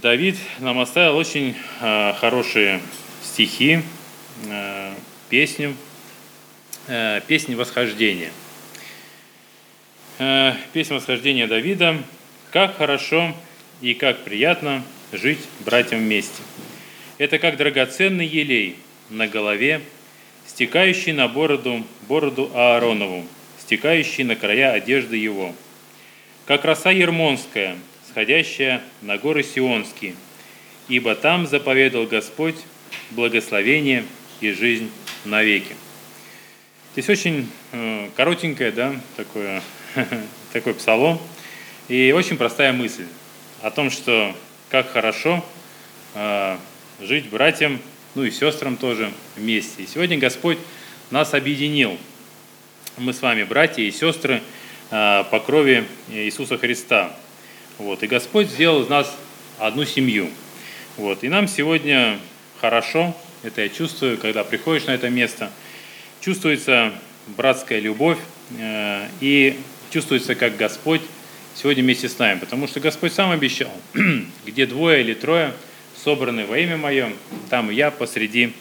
Давид нам оставил очень э, хорошие стихи, э, песню, э, песнь восхождения. Э, песня восхождения Давида «Как хорошо и как приятно жить братьям вместе». Это как драгоценный елей на голове, стекающий на бороду, бороду Ааронову, стекающий на края одежды его, как роса ермонская – сходящая на горы Сионские, ибо там заповедал Господь благословение и жизнь навеки. Здесь очень э, коротенькое, да, такое, такой псалом, и очень простая мысль о том, что как хорошо э, жить братьям, ну и сестрам тоже вместе. И сегодня Господь нас объединил. Мы с вами братья и сестры э, по крови Иисуса Христа. Вот. И Господь сделал из нас одну семью. Вот. И нам сегодня хорошо, это я чувствую, когда приходишь на это место, чувствуется братская любовь э, и чувствуется, как Господь сегодня вместе с нами. Потому что Господь сам обещал, где двое или трое собраны во имя Мое, там я посреди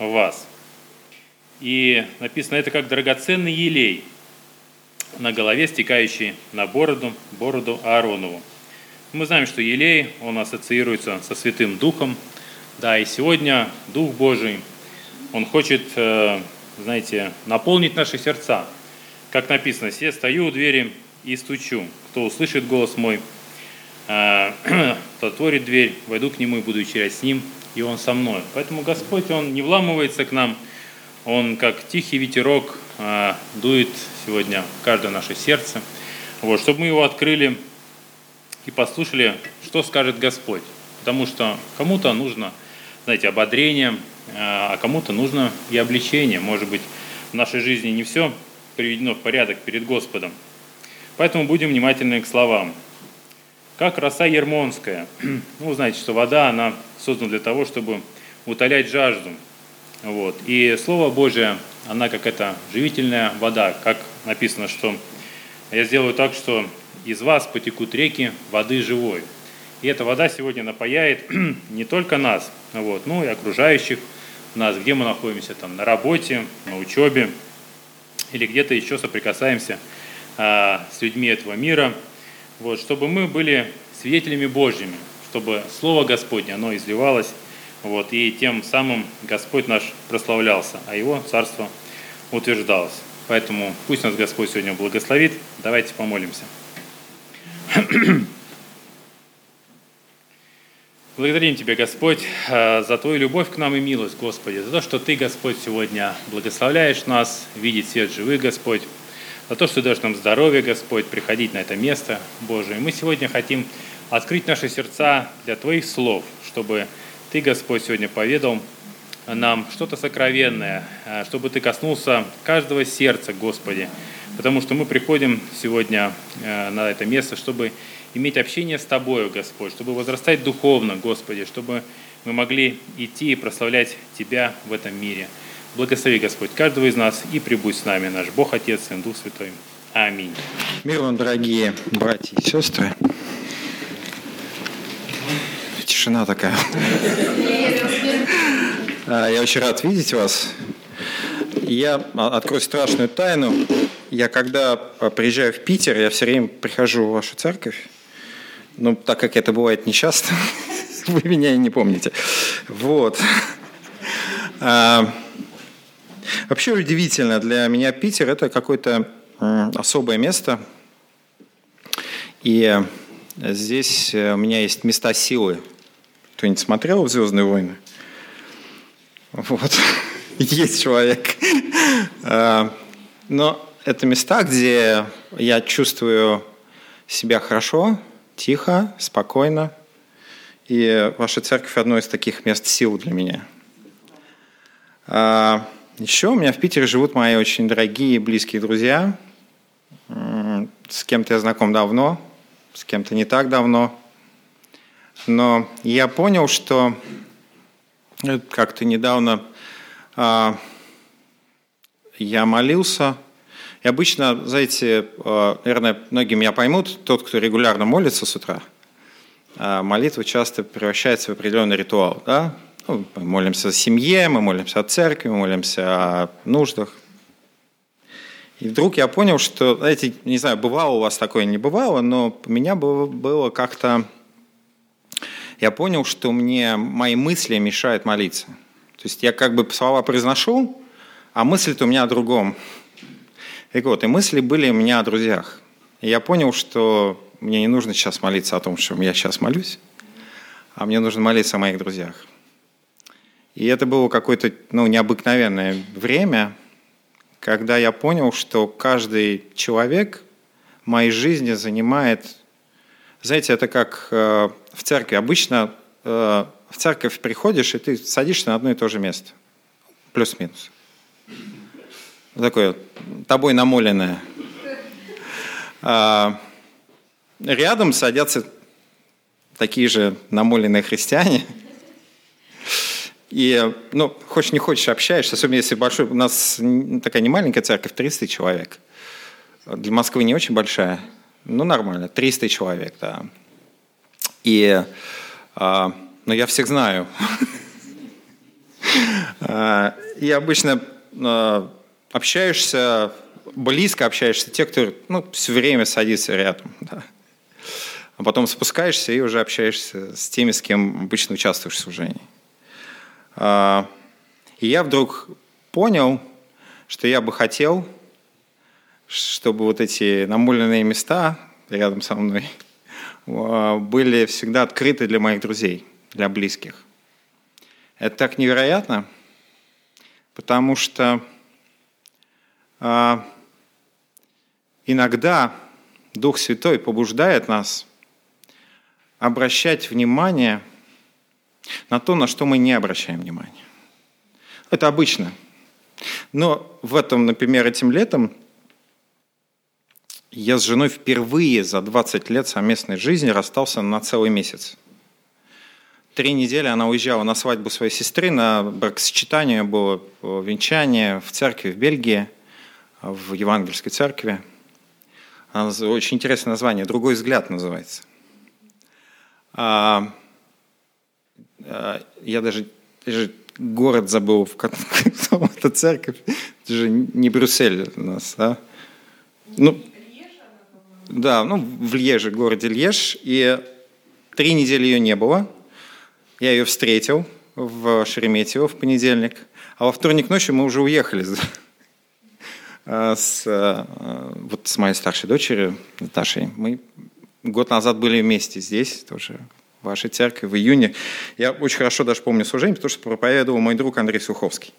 вас. И написано, это как драгоценный елей на голове, стекающий на бороду, бороду Ааронову. Мы знаем, что елей, он ассоциируется со Святым Духом. Да, и сегодня Дух Божий, он хочет, э, знаете, наполнить наши сердца. Как написано, «Се стою у двери и стучу. Кто услышит голос мой, э, отворит дверь, войду к нему и буду вечерять с ним, и он со мной». Поэтому Господь, он не вламывается к нам, он как тихий ветерок э, дует сегодня в каждое наше сердце. Вот, чтобы мы его открыли и послушали, что скажет Господь. Потому что кому-то нужно, знаете, ободрение, э, а кому-то нужно и обличение. Может быть, в нашей жизни не все приведено в порядок перед Господом. Поэтому будем внимательны к словам. Как роса ермонская. Ну, знаете, что вода, она создана для того, чтобы утолять жажду. Вот. И Слово Божие, она как эта живительная вода, как написано, что я сделаю так, что из вас потекут реки воды живой. И эта вода сегодня напаяет не только нас, вот, но и окружающих нас, где мы находимся, там, на работе, на учебе или где-то еще соприкасаемся а, с людьми этого мира, вот, чтобы мы были свидетелями Божьими, чтобы Слово Господне, оно изливалось, вот, и тем самым Господь наш прославлялся, а Его Царство утверждалось. Поэтому пусть нас Господь сегодня благословит. Давайте помолимся. Благодарим Тебя, Господь, э, за Твою любовь к нам и милость, Господи, за то, что Ты, Господь, сегодня благословляешь нас, видеть свет живых, Господь, за то, что даешь нам здоровье, Господь, приходить на это место, Божие. Мы сегодня хотим открыть наши сердца для Твоих слов, чтобы Ты, Господь, сегодня поведал нам что-то сокровенное, э, чтобы Ты коснулся каждого сердца, Господи, потому что мы приходим сегодня э, на это место, чтобы иметь общение с Тобою, Господь, чтобы возрастать духовно, Господи, чтобы мы могли идти и прославлять Тебя в этом мире. Благослови, Господь, каждого из нас и прибудь с нами, наш Бог, Отец, Сын, Дух Святой. Аминь. Мир вам, дорогие братья и сестры. Тишина такая. А, я очень рад видеть вас. Я открою страшную тайну. Я когда а, приезжаю в Питер, я все время прихожу в вашу церковь. Ну, так как это бывает нечасто, вы меня и не помните. Вот. А, вообще удивительно, для меня Питер – это какое-то особое место. И здесь э, у меня есть места силы. Кто-нибудь смотрел «Звездные войны»? Вот. Есть человек. А, но это места, где я чувствую себя хорошо, тихо, спокойно. И ваша церковь одно из таких мест сил для меня. А, еще у меня в Питере живут мои очень дорогие и близкие друзья. С кем-то я знаком давно, с кем-то не так давно. Но я понял, что как-то недавно а, я молился. И обычно, знаете, а, наверное, многие меня поймут, тот, кто регулярно молится с утра, а молитва часто превращается в определенный ритуал. Да? Ну, мы молимся о семье, мы молимся о церкви, мы молимся о нуждах. И вдруг я понял, что, знаете, не знаю, бывало у вас такое, не бывало, но у меня было как-то... Я понял, что мне мои мысли мешают молиться. То есть я как бы слова произношу, а мысли-то у меня о другом. И вот, и мысли были у меня о друзьях. И я понял, что мне не нужно сейчас молиться о том, что я сейчас молюсь, а мне нужно молиться о моих друзьях. И это было какое-то ну, необыкновенное время, когда я понял, что каждый человек в моей жизни занимает... Знаете, это как э, в церкви. Обычно э, в церковь приходишь, и ты садишься на одно и то же место. Плюс-минус. Такое тобой намоленное. А, рядом садятся такие же намоленные христиане. И, ну, хочешь не хочешь, общаешься, особенно если большой... У нас такая не маленькая церковь, 300 человек. Для Москвы не очень большая, ну, нормально, 300 человек, да. И, а, ну, я всех знаю. А, и обычно а, общаешься близко общаешься, те, кто ну, все время садится рядом. Да. А потом спускаешься и уже общаешься с теми, с кем обычно участвуешь в служении. А, и я вдруг понял, что я бы хотел, чтобы вот эти намоленные места рядом со мной а, были всегда открыты для моих друзей, для близких. Это так невероятно, потому что иногда Дух Святой побуждает нас обращать внимание на то, на что мы не обращаем внимания. Это обычно. Но в этом, например, этим летом я с женой впервые за 20 лет совместной жизни расстался на целый месяц. Три недели она уезжала на свадьбу своей сестры, на бракосочетание было венчание в церкви в Бельгии, в евангельской церкви – очень интересное название. «Другой взгляд» называется. А, а, я даже, даже город забыл, в котором эта церковь. Это же не Брюссель у нас, да? Ну, да, ну, в Льеже, городе Льеж. И три недели ее не было. Я ее встретил в Шереметьево в понедельник. А во вторник ночью мы уже уехали с, э, вот с моей старшей дочерью Наташей. Мы год назад были вместе здесь, тоже в вашей церкви, в июне. Я очень хорошо даже помню служение, потому что проповедовал мой друг Андрей Суховский.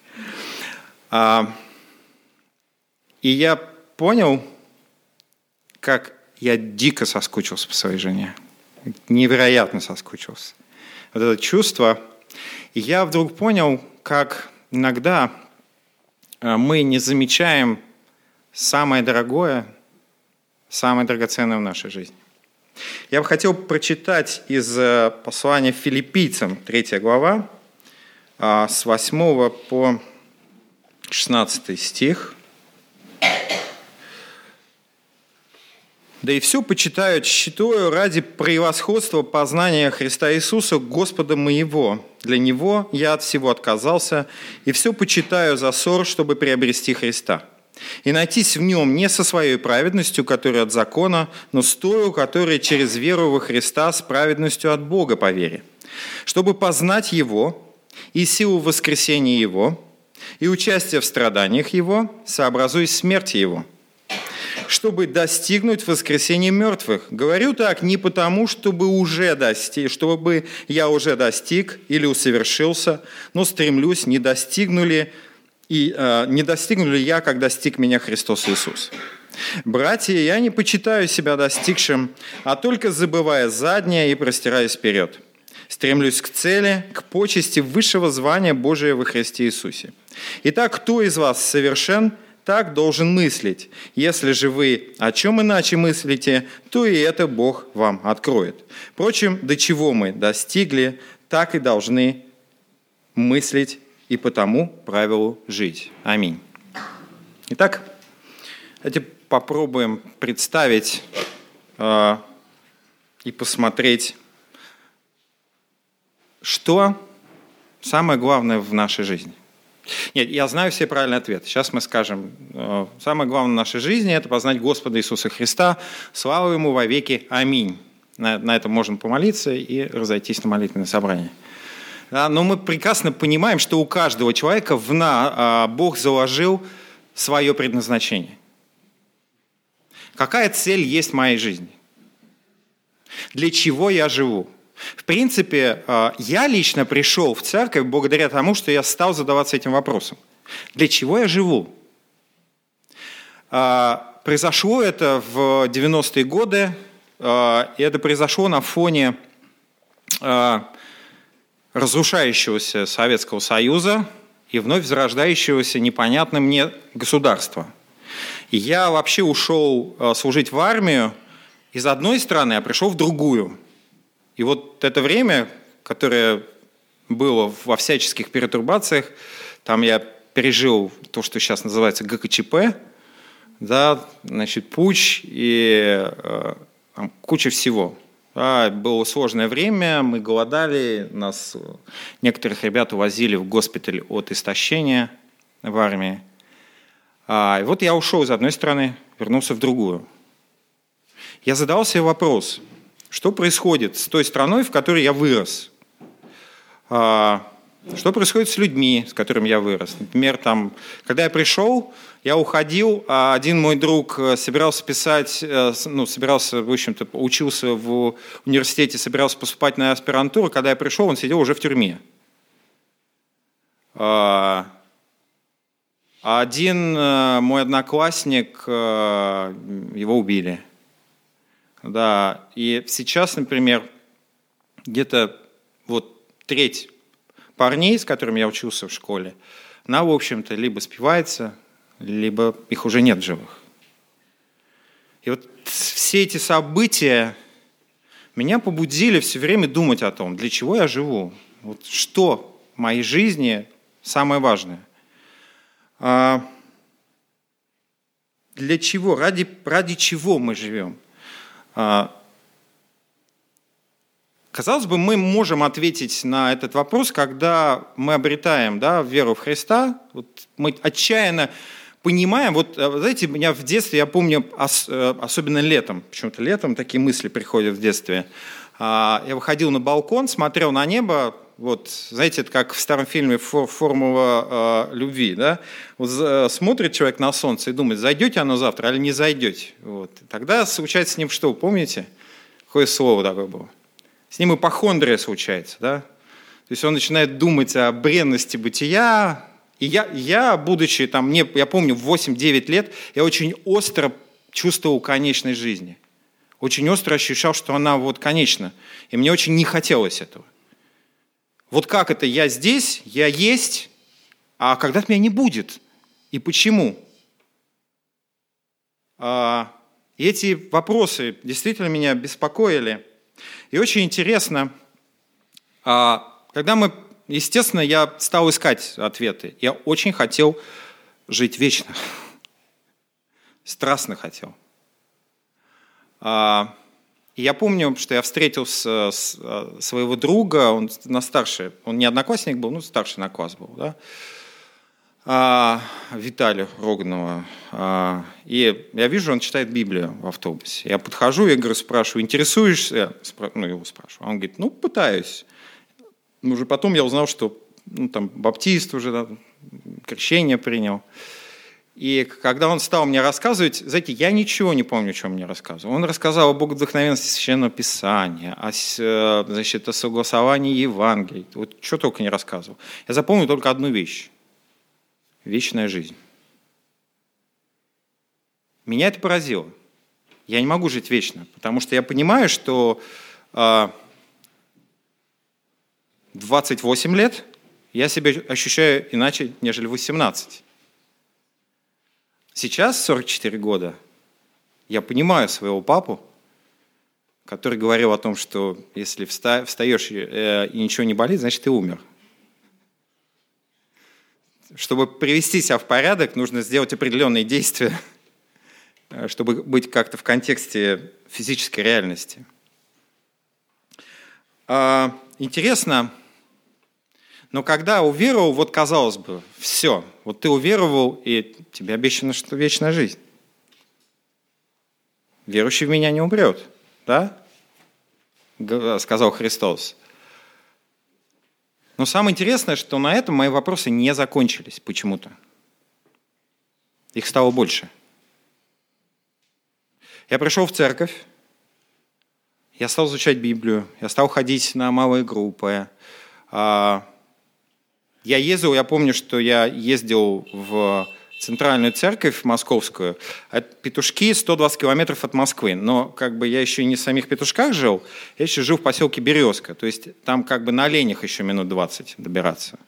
А, и я понял, как я дико соскучился по своей жене. Невероятно соскучился. Вот это чувство. И я вдруг понял, как иногда э, мы не замечаем самое дорогое, самое драгоценное в нашей жизни. Я бы хотел прочитать из э, послания филиппийцам, 3 глава, а, с 8 по 16 стих. Да и все почитаю, считаю ради превосходства познания Христа Иисуса, Господа моего. Для Него я от всего отказался, и все почитаю за ссор, чтобы приобрести Христа – и найтись в нем не со своей праведностью, которая от закона, но с той, которая через веру во Христа с праведностью от Бога по вере, чтобы познать Его и силу воскресения Его, и участие в страданиях Его, сообразуясь смерти Его, чтобы достигнуть воскресения мертвых. Говорю так не потому, чтобы, уже достиг, чтобы я уже достиг или усовершился, но стремлюсь, не достигнули и э, не достигну ли я, как достиг меня Христос Иисус? Братья, я не почитаю себя достигшим, а только забывая заднее и простираясь вперед. Стремлюсь к цели, к почести высшего звания Божия во Христе Иисусе. Итак, кто из вас совершен, так должен мыслить. Если же вы о чем иначе мыслите, то и это Бог вам откроет. Впрочем, до чего мы достигли, так и должны мыслить и по тому правилу жить. Аминь. Итак, давайте попробуем представить э, и посмотреть что самое главное в нашей жизни? Нет, я знаю все правильные ответы. Сейчас мы скажем, э, самое главное в нашей жизни – это познать Господа Иисуса Христа. Слава Ему во веки. Аминь. На, на этом можно помолиться и разойтись на молитвенное собрание. Да, но мы прекрасно понимаем, что у каждого человека в на, а, Бог заложил свое предназначение. Какая цель есть в моей жизни? Для чего я живу? В принципе, а, я лично пришел в церковь благодаря тому, что я стал задаваться этим вопросом. Для чего я живу? А, произошло это в 90-е годы, и это произошло на фоне разрушающегося Советского Союза и вновь зарождающегося непонятным мне государства. Я вообще ушел э, служить в армию из одной страны, а пришел в другую. И вот это время, которое было во всяческих перетурбациях, там я пережил то, что сейчас называется ГКЧП, да, значит, путь и э, там, куча всего. Да, было сложное время, мы голодали, нас некоторых ребят увозили в госпиталь от истощения в армии. А, и вот я ушел из одной страны, вернулся в другую. Я задал себе вопрос, что происходит с той страной, в которой я вырос? А, что происходит с людьми, с которыми я вырос? Например, там, когда я пришел, я уходил, а один мой друг э, собирался писать, э, ну, собирался, в общем-то, учился в университете, собирался поступать на аспирантуру. Когда я пришел, он сидел уже в тюрьме. А, один э, мой одноклассник, его убили. Да, и сейчас, например, где-то вот треть парней, с которыми я учился в школе, она, в общем-то, либо спивается, либо их уже нет живых. И вот все эти события меня побудили все время думать о том, для чего я живу, вот что в моей жизни самое важное. А для чего, ради, ради чего мы живем? А Казалось бы, мы можем ответить на этот вопрос, когда мы обретаем да, веру в Христа. Вот мы отчаянно понимаем, вот, э, знаете, меня в детстве, я помню, э, особенно летом, почему-то летом такие мысли приходят в детстве. А, я выходил на балкон, смотрел на небо, вот, знаете, это как в старом фильме «Формула э, любви», да? Вот, смотрит человек на солнце и думает, зайдете оно завтра или не зайдете. Вот. Тогда случается с ним что, помните? Какое слово такое было? С ним ипохондрия случается, да? То есть он начинает думать о бренности бытия, и я, я будучи там, мне, я помню, в 8-9 лет, я очень остро чувствовал конечной жизни. Очень остро ощущал, что она вот конечна. И мне очень не хотелось этого. Вот как это я здесь, я есть, а когда-то меня не будет? И почему? А, эти вопросы действительно меня беспокоили – и очень интересно, а, когда мы, естественно, я стал искать ответы. Я очень хотел жить вечно. Страстно хотел. А, я помню, что я встретил своего друга, он на старше, он не одноклассник был, ну старший на класс был, да, а, Виталия Роганова. А, и я вижу, он читает Библию в автобусе. Я подхожу, я говорю, спрашиваю, интересуешься? Ну, его спрашиваю. Он говорит, ну, пытаюсь. Но уже потом я узнал, что ну, там, баптист уже, да, крещение принял. И когда он стал мне рассказывать, знаете, я ничего не помню, о чем мне рассказывал. Он рассказал о богодухновенности Священного Писания, о, э, значит, о согласовании Евангелия. Вот что только не рассказывал. Я запомнил только одну вещь вечная жизнь. Меня это поразило. Я не могу жить вечно, потому что я понимаю, что 28 а, лет я себя ощущаю иначе, нежели 18. Сейчас, 44 года, я понимаю своего папу, который говорил о том, что если встаешь э, и ничего не болит, значит, ты умер – чтобы привести себя в порядок, нужно сделать определенные действия, э, чтобы быть как-то в контексте физической реальности. А, интересно, Но когда уверовал, вот казалось бы, все, вот ты уверовал, и тебе обещано, что вечная жизнь. Верующий в меня не умрет, да? Сказал Христос. Но самое интересное, что на этом мои вопросы не закончились почему-то. Их стало больше. Я пришел в церковь, я стал изучать Библию, я стал ходить на малые группы. Я ездил, я помню, что я ездил в центральную церковь московскую. Петушки 120 километров от Москвы. Но как бы я еще не в самих Петушках жил, я еще жил в поселке Березка. То есть там как бы на оленях еще минут 20 добираться.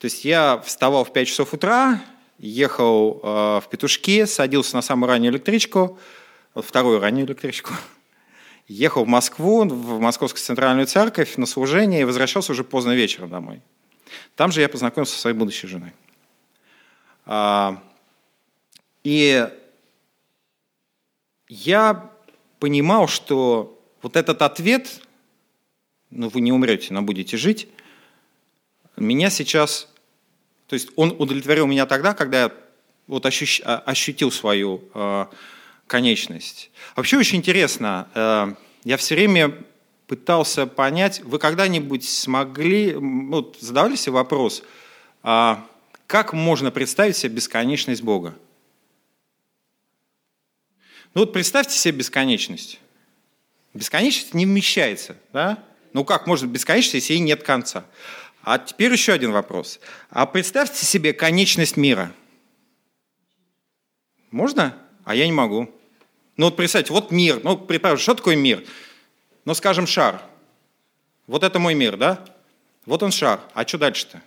То есть я вставал в 5 часов утра, ехал э, в Петушки, садился на самую раннюю электричку, вторую раннюю электричку, ехал в Москву, в Московскую центральную церковь на служение и возвращался уже поздно вечером домой. Там же я познакомился со своей будущей женой. А, и я понимал, что вот этот ответ, ну вы не умрете, но будете жить, меня сейчас, то есть он удовлетворил меня тогда, когда я вот ощутил свою а, конечность. Вообще очень интересно, э, я все время пытался понять, вы когда-нибудь смогли, вот задавали себе вопрос, а как можно представить себе бесконечность Бога? Ну вот представьте себе бесконечность. Бесконечность не вмещается, да? Ну как может бесконечность, если ей нет конца? А теперь еще один вопрос. А представьте себе конечность мира. Можно? А я не могу. Ну вот представьте, вот мир. Ну, представьте, что такое мир? Ну, скажем, шар. Вот это мой мир, да? Вот он шар. А что дальше-то?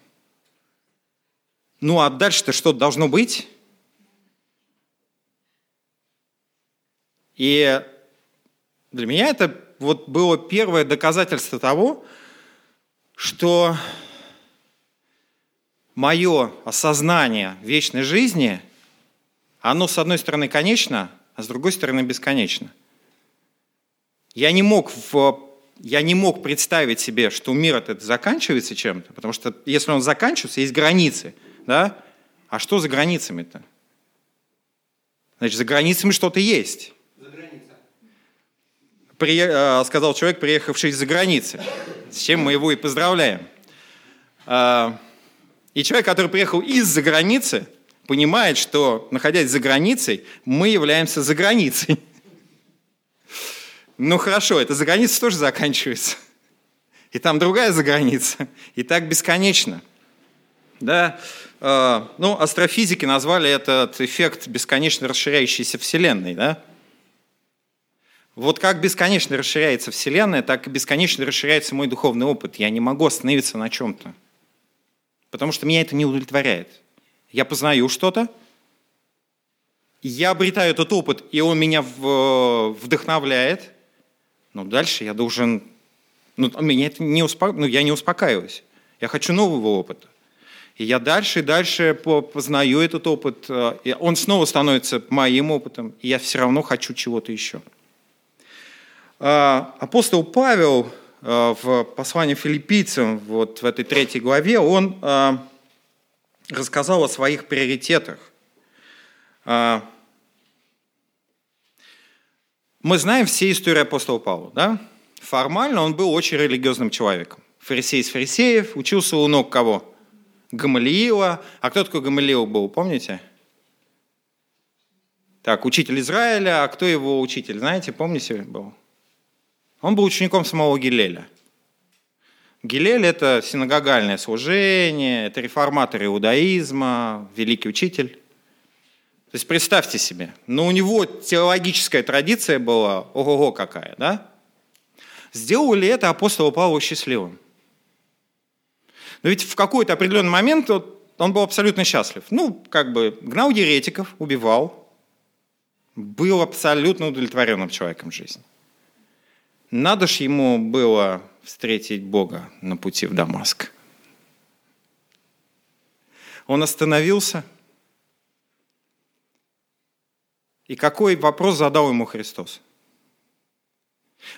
Ну, а дальше-то что должно быть? И для меня это вот было первое доказательство того, что мое осознание вечной жизни, оно, с одной стороны, конечно, а с другой стороны бесконечно. Я не мог, в, я не мог представить себе, что мир этот заканчивается чем-то, потому что если он заканчивается, есть границы. Да? А что за границами-то? Значит, за границами что-то есть. При, э, сказал человек, приехавший из-за границы. С чем мы его и поздравляем. Э, и человек, который приехал из-за границы, понимает, что, находясь за границей, мы являемся за границей. Ну хорошо, это за границей тоже заканчивается. И там другая за граница. И так бесконечно. Да? Э, ну, астрофизики назвали этот эффект бесконечно расширяющейся Вселенной. Да? Вот как бесконечно расширяется Вселенная, так и бесконечно расширяется мой духовный опыт. Я не могу остановиться на чем-то. Потому что меня это не удовлетворяет я познаю что-то, я обретаю этот опыт, и он меня вдохновляет, но дальше я должен... Ну, меня это не успо... ну, я не успокаиваюсь. Я хочу нового опыта. И я дальше и дальше познаю этот опыт, э, и он снова становится моим опытом, и я все равно хочу чего-то еще. А, апостол Павел э, в послании филиппийцам, вот в этой третьей главе, он э, рассказал о своих приоритетах. Мы знаем все истории апостола Павла, да? Формально он был очень религиозным человеком. Фарисей из фарисеев, учился у ног кого? Гамалиила. А кто такой Гамалиил был, помните? Так, учитель Израиля, а кто его учитель, знаете, помните был? Он был учеником самого Гилеля – Гилель – это синагогальное служение, это реформатор иудаизма, великий учитель. То есть представьте себе, но у него теологическая традиция была, ого-го какая, да? Сделал ли это апостола Павла счастливым? Но ведь в какой-то определенный момент он был абсолютно счастлив. Ну, как бы гнал еретиков, убивал, был абсолютно удовлетворенным человеком в жизни. Надо ж ему было встретить Бога на пути в Дамаск. Он остановился. И какой вопрос задал ему Христос?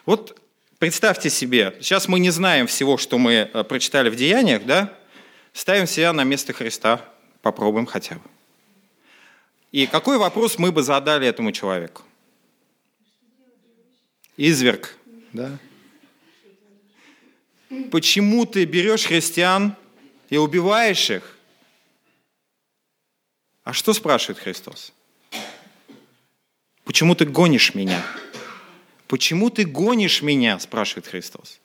Вот представьте себе, сейчас мы не знаем всего, что мы э, прочитали в Деяниях, да? ставим себя на место Христа, попробуем хотя бы. И какой вопрос мы бы задали этому человеку? Изверг, да? Почему ты берешь христиан и убиваешь их? А что спрашивает Христос? Почему ты гонишь меня? Почему ты гонишь меня, спрашивает Христос.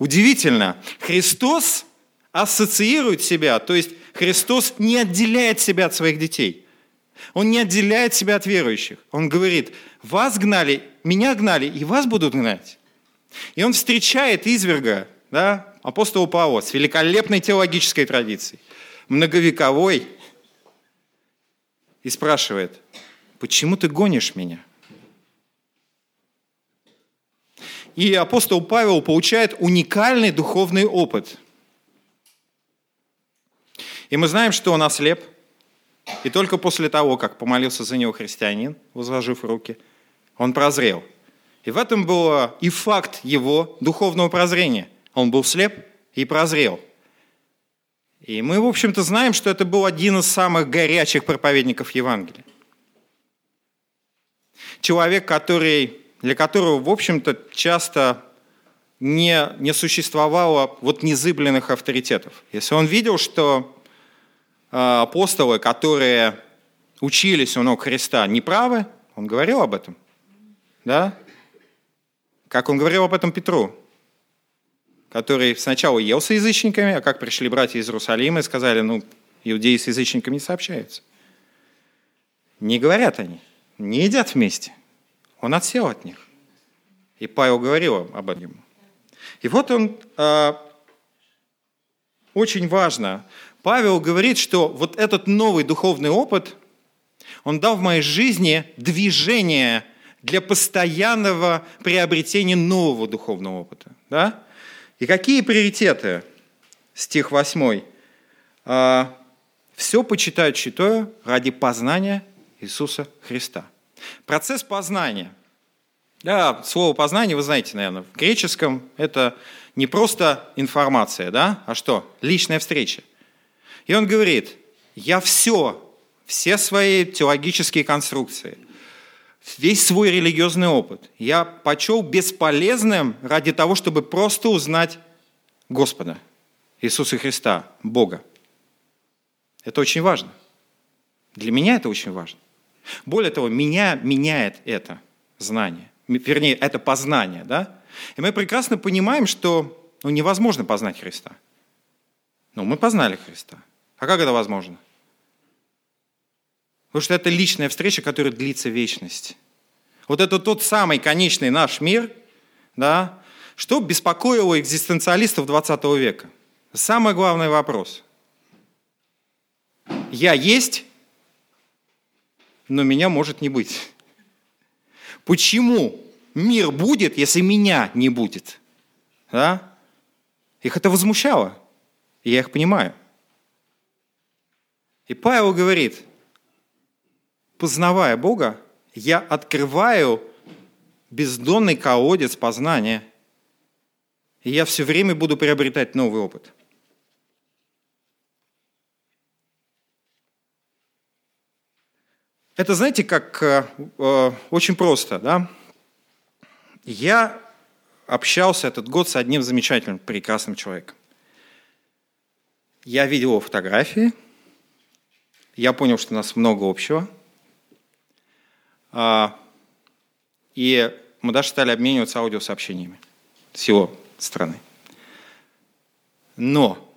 Удивительно. Христос ассоциирует себя, то есть Христос не отделяет себя от своих детей. Он не отделяет себя от верующих. Он говорит, вас гнали, меня гнали, и вас будут гнать. И он встречает изверга, да, апостола Павла с великолепной теологической традицией, многовековой, и спрашивает, почему ты гонишь меня? И апостол Павел получает уникальный духовный опыт. И мы знаем, что он ослеп. И только после того, как помолился за него христианин, возложив руки, он прозрел. И в этом был и факт его духовного прозрения. Он был слеп и прозрел. И мы, в общем-то, знаем, что это был один из самых горячих проповедников Евангелия. Человек, который для которого, в общем-то, часто не, не существовало вот незыбленных авторитетов. Если он видел, что э, апостолы, которые учились у ног Христа, неправы, он говорил об этом. Да? Как он говорил об этом Петру, который сначала ел с язычниками, а как пришли братья из Иерусалима и сказали, ну, иудеи с язычниками не сообщаются. Не говорят они, не едят вместе. Он отсел от них. И Павел говорил об этом. И вот он, э, очень важно, Павел говорит, что вот этот новый духовный опыт, он дал в моей жизни движение для постоянного приобретения нового духовного опыта. Да? И какие приоритеты? Стих 8. «А, «Все почитают читаю ради познания Иисуса Христа». Процесс познания. Да, слово познание, вы знаете, наверное, в греческом это не просто информация, да, а что? Личная встреча. И он говорит, я все, все свои теологические конструкции, весь свой религиозный опыт я почел бесполезным ради того, чтобы просто узнать Господа, Иисуса Христа, Бога. Это очень важно. Для меня это очень важно. Более того, меня меняет это знание. Вернее, это познание. Да? И мы прекрасно понимаем, что ну, невозможно познать Христа. Ну, мы познали Христа. А как это возможно? Потому что это личная встреча, которая длится вечность. Вот это тот самый конечный наш мир, да, что беспокоило экзистенциалистов 20 века. Самый главный вопрос. Я есть, но меня может не быть. Почему мир будет, если меня не будет? Да? Их это возмущало. И я их понимаю. И Павел говорит, познавая Бога, я открываю бездонный колодец познания, и я все время буду приобретать новый опыт – Это, знаете, как э, э, очень просто, да? Я общался этот год с одним замечательным, прекрасным человеком. Я видел его фотографии, я понял, что у нас много общего. А, и мы даже стали обмениваться аудиосообщениями с его стороны. Но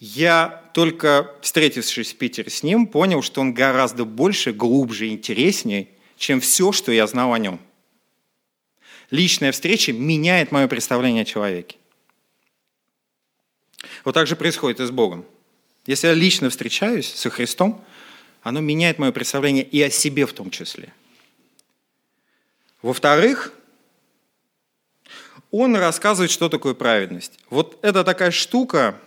я только встретившись в Питере с ним, понял, что он гораздо больше, глубже интереснее, чем все, что я знал о нем. Личная встреча меняет мое представление о человеке. Вот так же происходит и с Богом. Если я лично встречаюсь со Христом, оно меняет мое представление и о себе в том числе. Во-вторых, он рассказывает, что такое праведность. Вот это такая штука,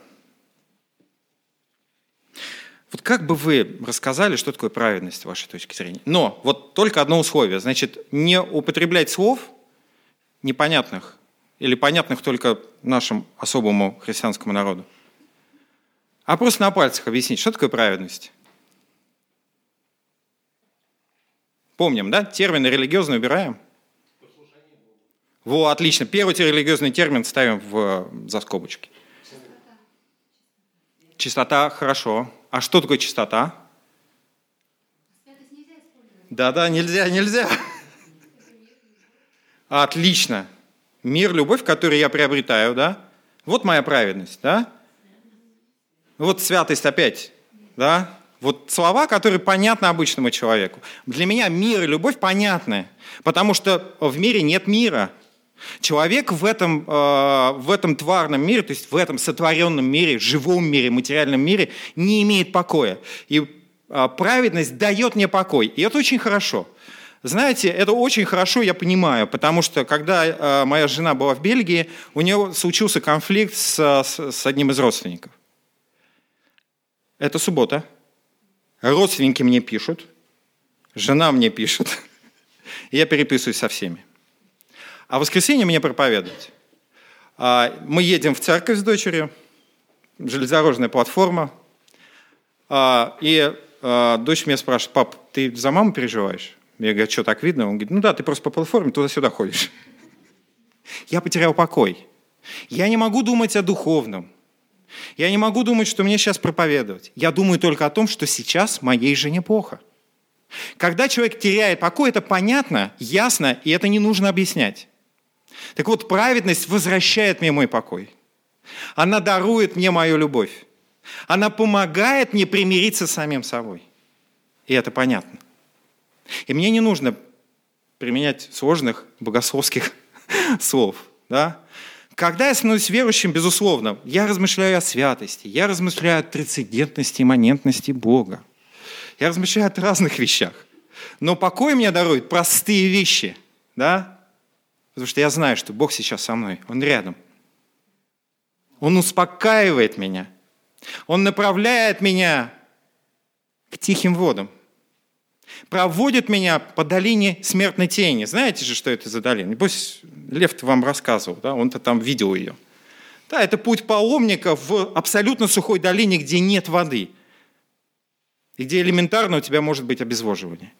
вот как бы вы рассказали, что такое праведность с вашей точки зрения? Но вот только одно условие. Значит, не употреблять слов непонятных или понятных только нашему особому христианскому народу? А просто на пальцах объяснить, что такое праведность? Помним, да? Термины религиозные убираем. Во, отлично. Первый религиозный термин ставим в, за скобочки. Чистота, хорошо. А что такое чистота? Да-да, нельзя, нельзя. Отлично. Мир, любовь, которую я приобретаю, да? Вот моя праведность, да? Вот святость опять, да? Вот слова, которые понятны обычному человеку. Для меня мир и любовь понятны, потому что в мире нет мира. Человек в этом, э, в этом тварном мире, то есть в этом сотворенном мире, живом мире, материальном мире не имеет покоя. И э, праведность дает мне покой. И это очень хорошо. Знаете, это очень хорошо, я понимаю, потому что когда э, моя жена была в Бельгии, у нее случился конфликт с, с, с одним из родственников. Это суббота. Родственники мне пишут, жена мне пишет, я переписываюсь со всеми. А в воскресенье мне проповедовать. А, мы едем в церковь с дочерью, железнодорожная платформа, а, и а, дочь меня спрашивает, пап, ты за маму переживаешь? Я говорю, что так видно? Он говорит, ну да, ты просто по платформе туда-сюда ходишь. Я потерял покой. Я не могу думать о духовном. Я не могу думать, что мне сейчас проповедовать. Я думаю только о том, что сейчас моей жене плохо. Когда человек теряет покой, это понятно, ясно, и это не нужно объяснять. Так вот, праведность возвращает мне мой покой. Она дарует мне мою любовь. Она помогает мне примириться с самим собой. И это понятно. И мне не нужно применять сложных богословских слов. Да? Когда я становлюсь верующим, безусловно, я размышляю о святости, я размышляю о трансцендентности, имманентности Бога. Я размышляю о разных вещах. Но покой мне дарует простые вещи. Да? Потому что я знаю, что Бог сейчас со мной, Он рядом. Он успокаивает меня. Он направляет меня к тихим водам. Проводит меня по долине смертной тени. Знаете же, что это за долина? Пусть Лев вам рассказывал, да? он-то там видел ее. Да, это путь паломника в абсолютно сухой долине, где нет воды. И где элементарно у тебя может быть обезвоживание.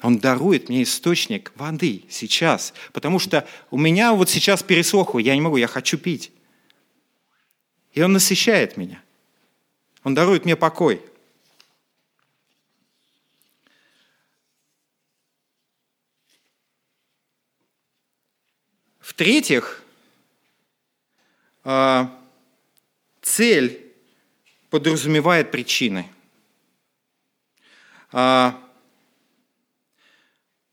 Он дарует мне источник воды сейчас, потому что у меня вот сейчас пересохло, я не могу, я хочу пить. И он насыщает меня. Он дарует мне покой. В-третьих, а, цель подразумевает причины.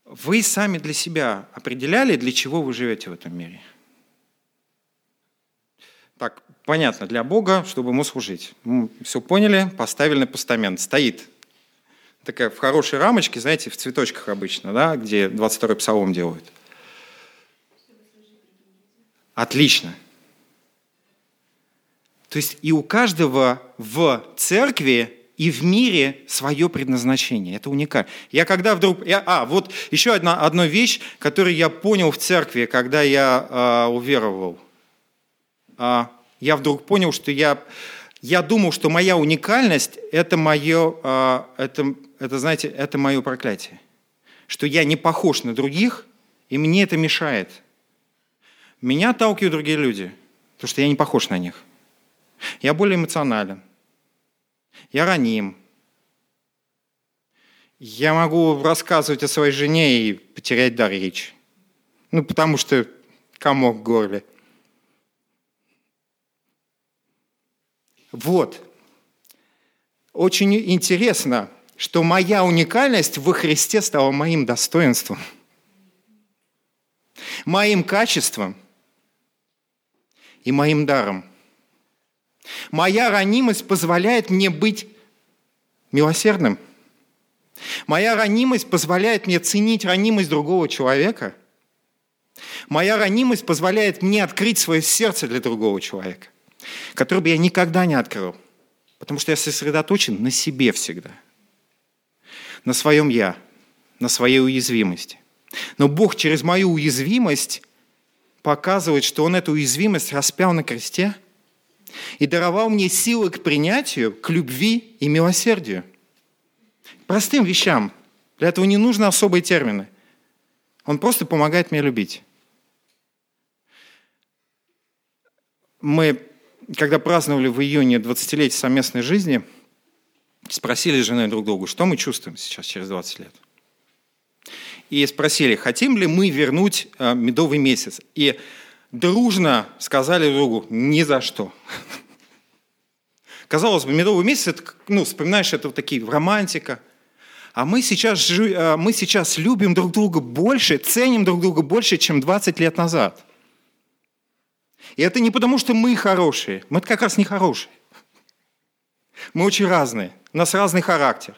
Вы сами для себя определяли, для чего вы живете в этом мире? Так, понятно, для Бога, чтобы ему служить. Мы все поняли, поставили на постамент. Стоит такая в хорошей рамочке, знаете, в цветочках обычно, да, где 22-й псалом делают. Отлично. То есть и у каждого в церкви и в мире свое предназначение. Это уникально. Я когда вдруг... Я, а, вот еще одна, одна вещь, которую я понял в церкви, когда я э, уверовал. А, я вдруг понял, что я, я думал, что моя уникальность – это мое, э, это, это, знаете, это мое проклятие. Что я не похож на других, и мне это мешает. Меня отталкивают другие люди, потому что я не похож на них. Я более эмоционален я раним. Я могу рассказывать о своей жене и потерять дар речи. Ну, потому что комок в горле. Вот. Очень интересно, что моя уникальность во Христе стала моим достоинством, моим качеством и моим даром – Моя ранимость позволяет мне быть милосердным. Моя ранимость позволяет мне ценить ранимость другого человека. Моя ранимость позволяет мне открыть свое сердце для другого человека, которое бы я никогда не открыл, потому что я сосредоточен на себе всегда, на своем «я», на своей уязвимости. Но Бог через мою уязвимость показывает, что Он эту уязвимость распял на кресте и даровал мне силы к принятию, к любви и милосердию. Простым вещам. Для этого не нужны особые термины. Он просто помогает мне любить. Мы, когда праздновали в июне 20-летие совместной жизни, спросили с женой друг другу, что мы чувствуем сейчас, через 20 лет. И спросили, хотим ли мы вернуть э, медовый месяц. И дружно сказали другу, ни за что. Казалось бы, медовый месяц, это, ну, вспоминаешь, это вот такие романтика. А мы сейчас, э, мы сейчас любим друг друга больше, ценим друг друга больше, чем 20 лет назад. И это не потому, что мы хорошие. Мы как раз не хорошие. Мы очень разные. У нас разный характер.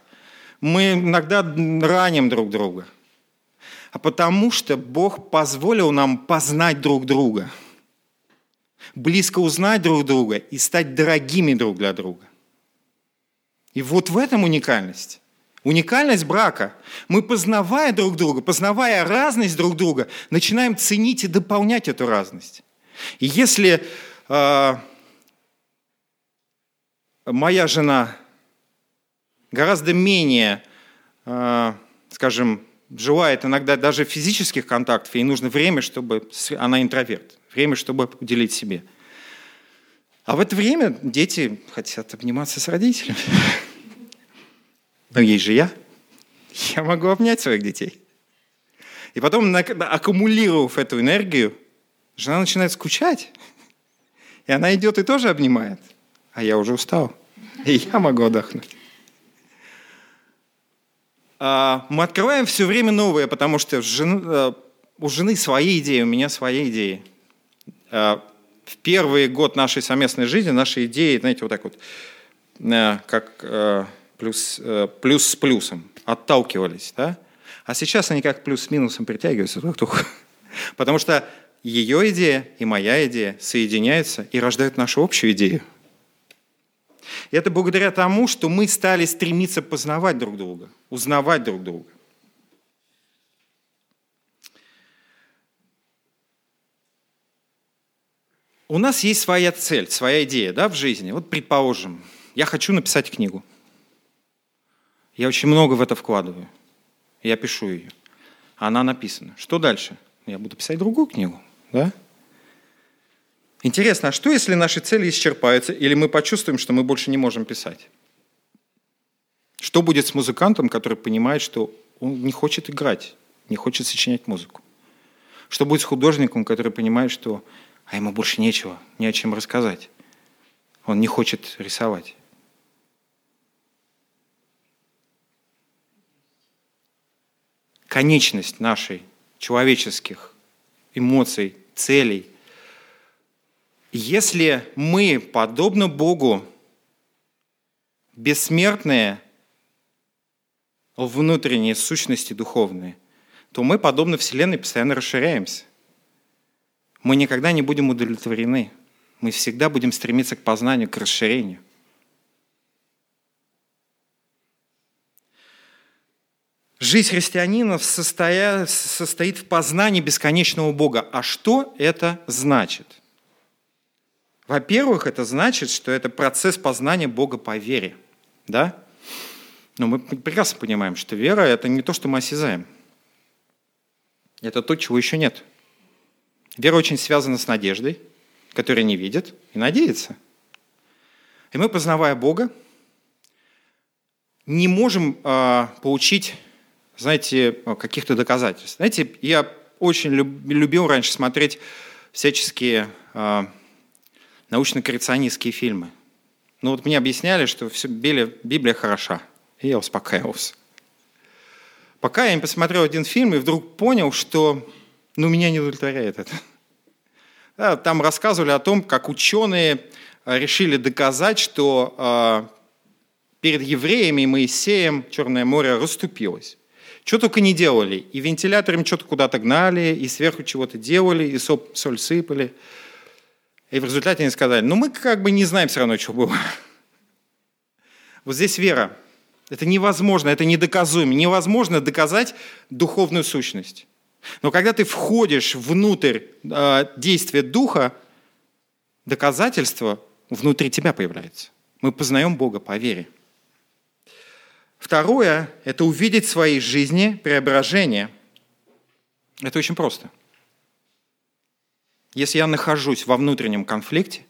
Мы иногда раним друг друга. А потому что Бог позволил нам познать друг друга. Близко узнать друг друга и стать дорогими друг для друга. И вот в этом уникальность. Уникальность брака. Мы, познавая друг друга, познавая разность друг друга, начинаем ценить и дополнять эту разность. И если э, моя жена гораздо менее, э, скажем, желает иногда даже физических контактов, ей нужно время, чтобы... Она интроверт. Время, чтобы уделить себе. А в это время дети хотят обниматься с родителями. Но есть же я. Я могу обнять своих детей. И потом, аккумулировав эту энергию, Жена начинает скучать, и она идет и тоже обнимает. А я уже устал, и я могу отдохнуть. А, мы открываем все время новое, потому что э, у жены свои идеи, у меня свои идеи. А, в первый год нашей совместной жизни наши идеи, знаете, вот так вот, э, как э, плюс, плюс с плюсом, отталкивались. Да? А сейчас они как плюс с минусом притягиваются. Потому что ее идея и моя идея соединяются и рождают нашу общую идею. Это благодаря тому, что мы стали стремиться познавать друг друга, узнавать друг друга. У нас есть своя цель, своя идея да, в жизни. Вот предположим, я хочу написать книгу. Я очень много в это вкладываю. Я пишу ее. Она написана. Что дальше? Я буду писать другую книгу. Да? Интересно, а что, если наши цели исчерпаются, или мы почувствуем, что мы больше не можем писать? Что будет с музыкантом, который понимает, что он не хочет играть, не хочет сочинять музыку? Что будет с художником, который понимает, что а ему больше нечего, не о чем рассказать? Он не хочет рисовать. Конечность нашей человеческих эмоций, целей. Если мы, подобно Богу, бессмертные внутренние сущности духовные, то мы, подобно Вселенной, постоянно расширяемся. Мы никогда не будем удовлетворены. Мы всегда будем стремиться к познанию, к расширению. Жизнь христианина состоит в познании бесконечного Бога. А что это значит? Во-первых, это значит, что это процесс познания Бога по вере. Да? Но мы прекрасно понимаем, что вера – это не то, что мы осязаем. Это то, чего еще нет. Вера очень связана с надеждой, которая не видит и надеется. И мы, познавая Бога, не можем э, получить знаете, каких-то доказательств. Знаете, я очень любил раньше смотреть всяческие э, научно-коррекционистские фильмы. Ну вот мне объясняли, что все, Библия, хороша. И я успокаивался. Пока я не посмотрел один фильм и вдруг понял, что ну, меня не удовлетворяет это. Да, там рассказывали о том, как ученые а, решили доказать, что э, перед евреями и Моисеем Черное море расступилось. Что только не делали. И вентилятором что-то куда-то гнали, и сверху чего-то делали, и соль сыпали. И в результате они сказали, ну мы как бы не знаем все равно, что было. Вот здесь вера. Это невозможно, это недоказуемо. Невозможно доказать духовную сущность. Но когда ты входишь внутрь э, действия Духа, доказательство внутри тебя появляется. Мы познаем Бога по вере. Второе – это увидеть в своей жизни преображение. Это очень просто. Если я нахожусь во внутреннем конфликте,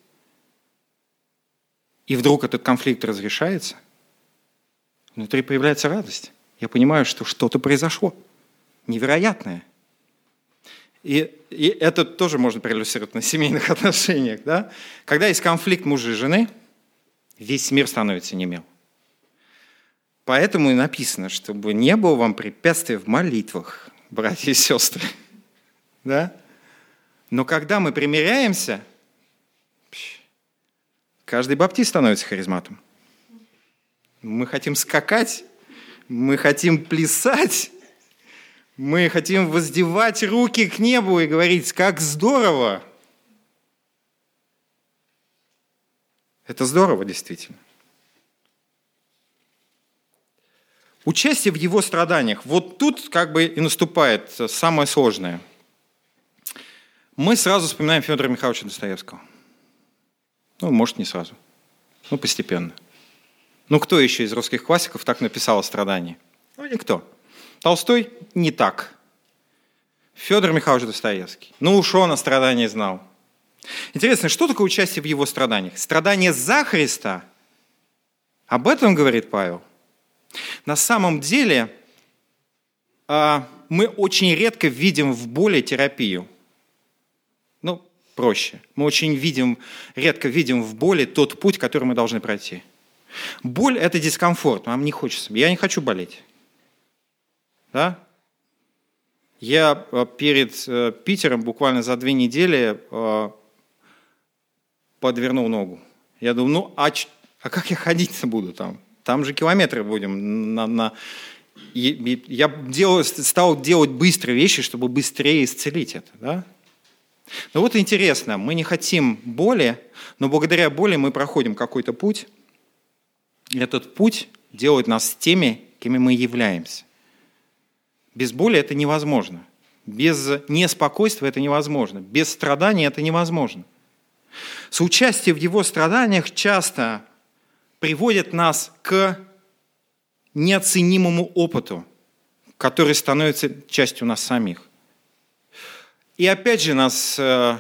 и вдруг этот конфликт разрешается, внутри появляется радость. Я понимаю, что что-то произошло. Невероятное. И, и это тоже можно проиллюстрировать на семейных отношениях. Да? Когда есть конфликт мужа и жены, весь мир становится немел. Поэтому и написано, чтобы не было вам препятствий в молитвах, братья и сестры. Да? Но когда мы примиряемся, каждый баптист становится харизматом. Мы хотим скакать, мы хотим плясать, мы хотим воздевать руки к небу и говорить, как здорово. Это здорово, действительно. Участие в его страданиях. Вот тут как бы и наступает самое сложное. Мы сразу вспоминаем Федора Михайловича Достоевского. Ну, может, не сразу. Ну, постепенно. Ну, кто еще из русских классиков так написал о страдании? Ну, никто. Толстой не так. Федор Михайлович Достоевский. Ну уж он о страдании знал. Интересно, что такое участие в его страданиях? Страдание за Христа. Об этом говорит Павел. На самом деле а, мы очень редко видим в боли терапию. Проще. Мы очень видим, редко видим в боли тот путь, который мы должны пройти. Боль – это дискомфорт, нам не хочется. Я не хочу болеть. Да? Я э, перед э, Питером буквально за две недели э, подвернул ногу. Я думаю, ну а, а как я ходить-то буду там? Там же километры будем. На, на... Я делал, стал делать быстрые вещи, чтобы быстрее исцелить это. Да? Но вот интересно, мы не хотим боли, но благодаря боли мы проходим какой-то путь. Этот путь делает нас теми, кем мы являемся. Без боли это невозможно. Без неспокойствия это невозможно. Без страданий это невозможно. Соучастие в его страданиях часто приводит нас к неоценимому опыту, который становится частью нас самих. И опять же нас, э,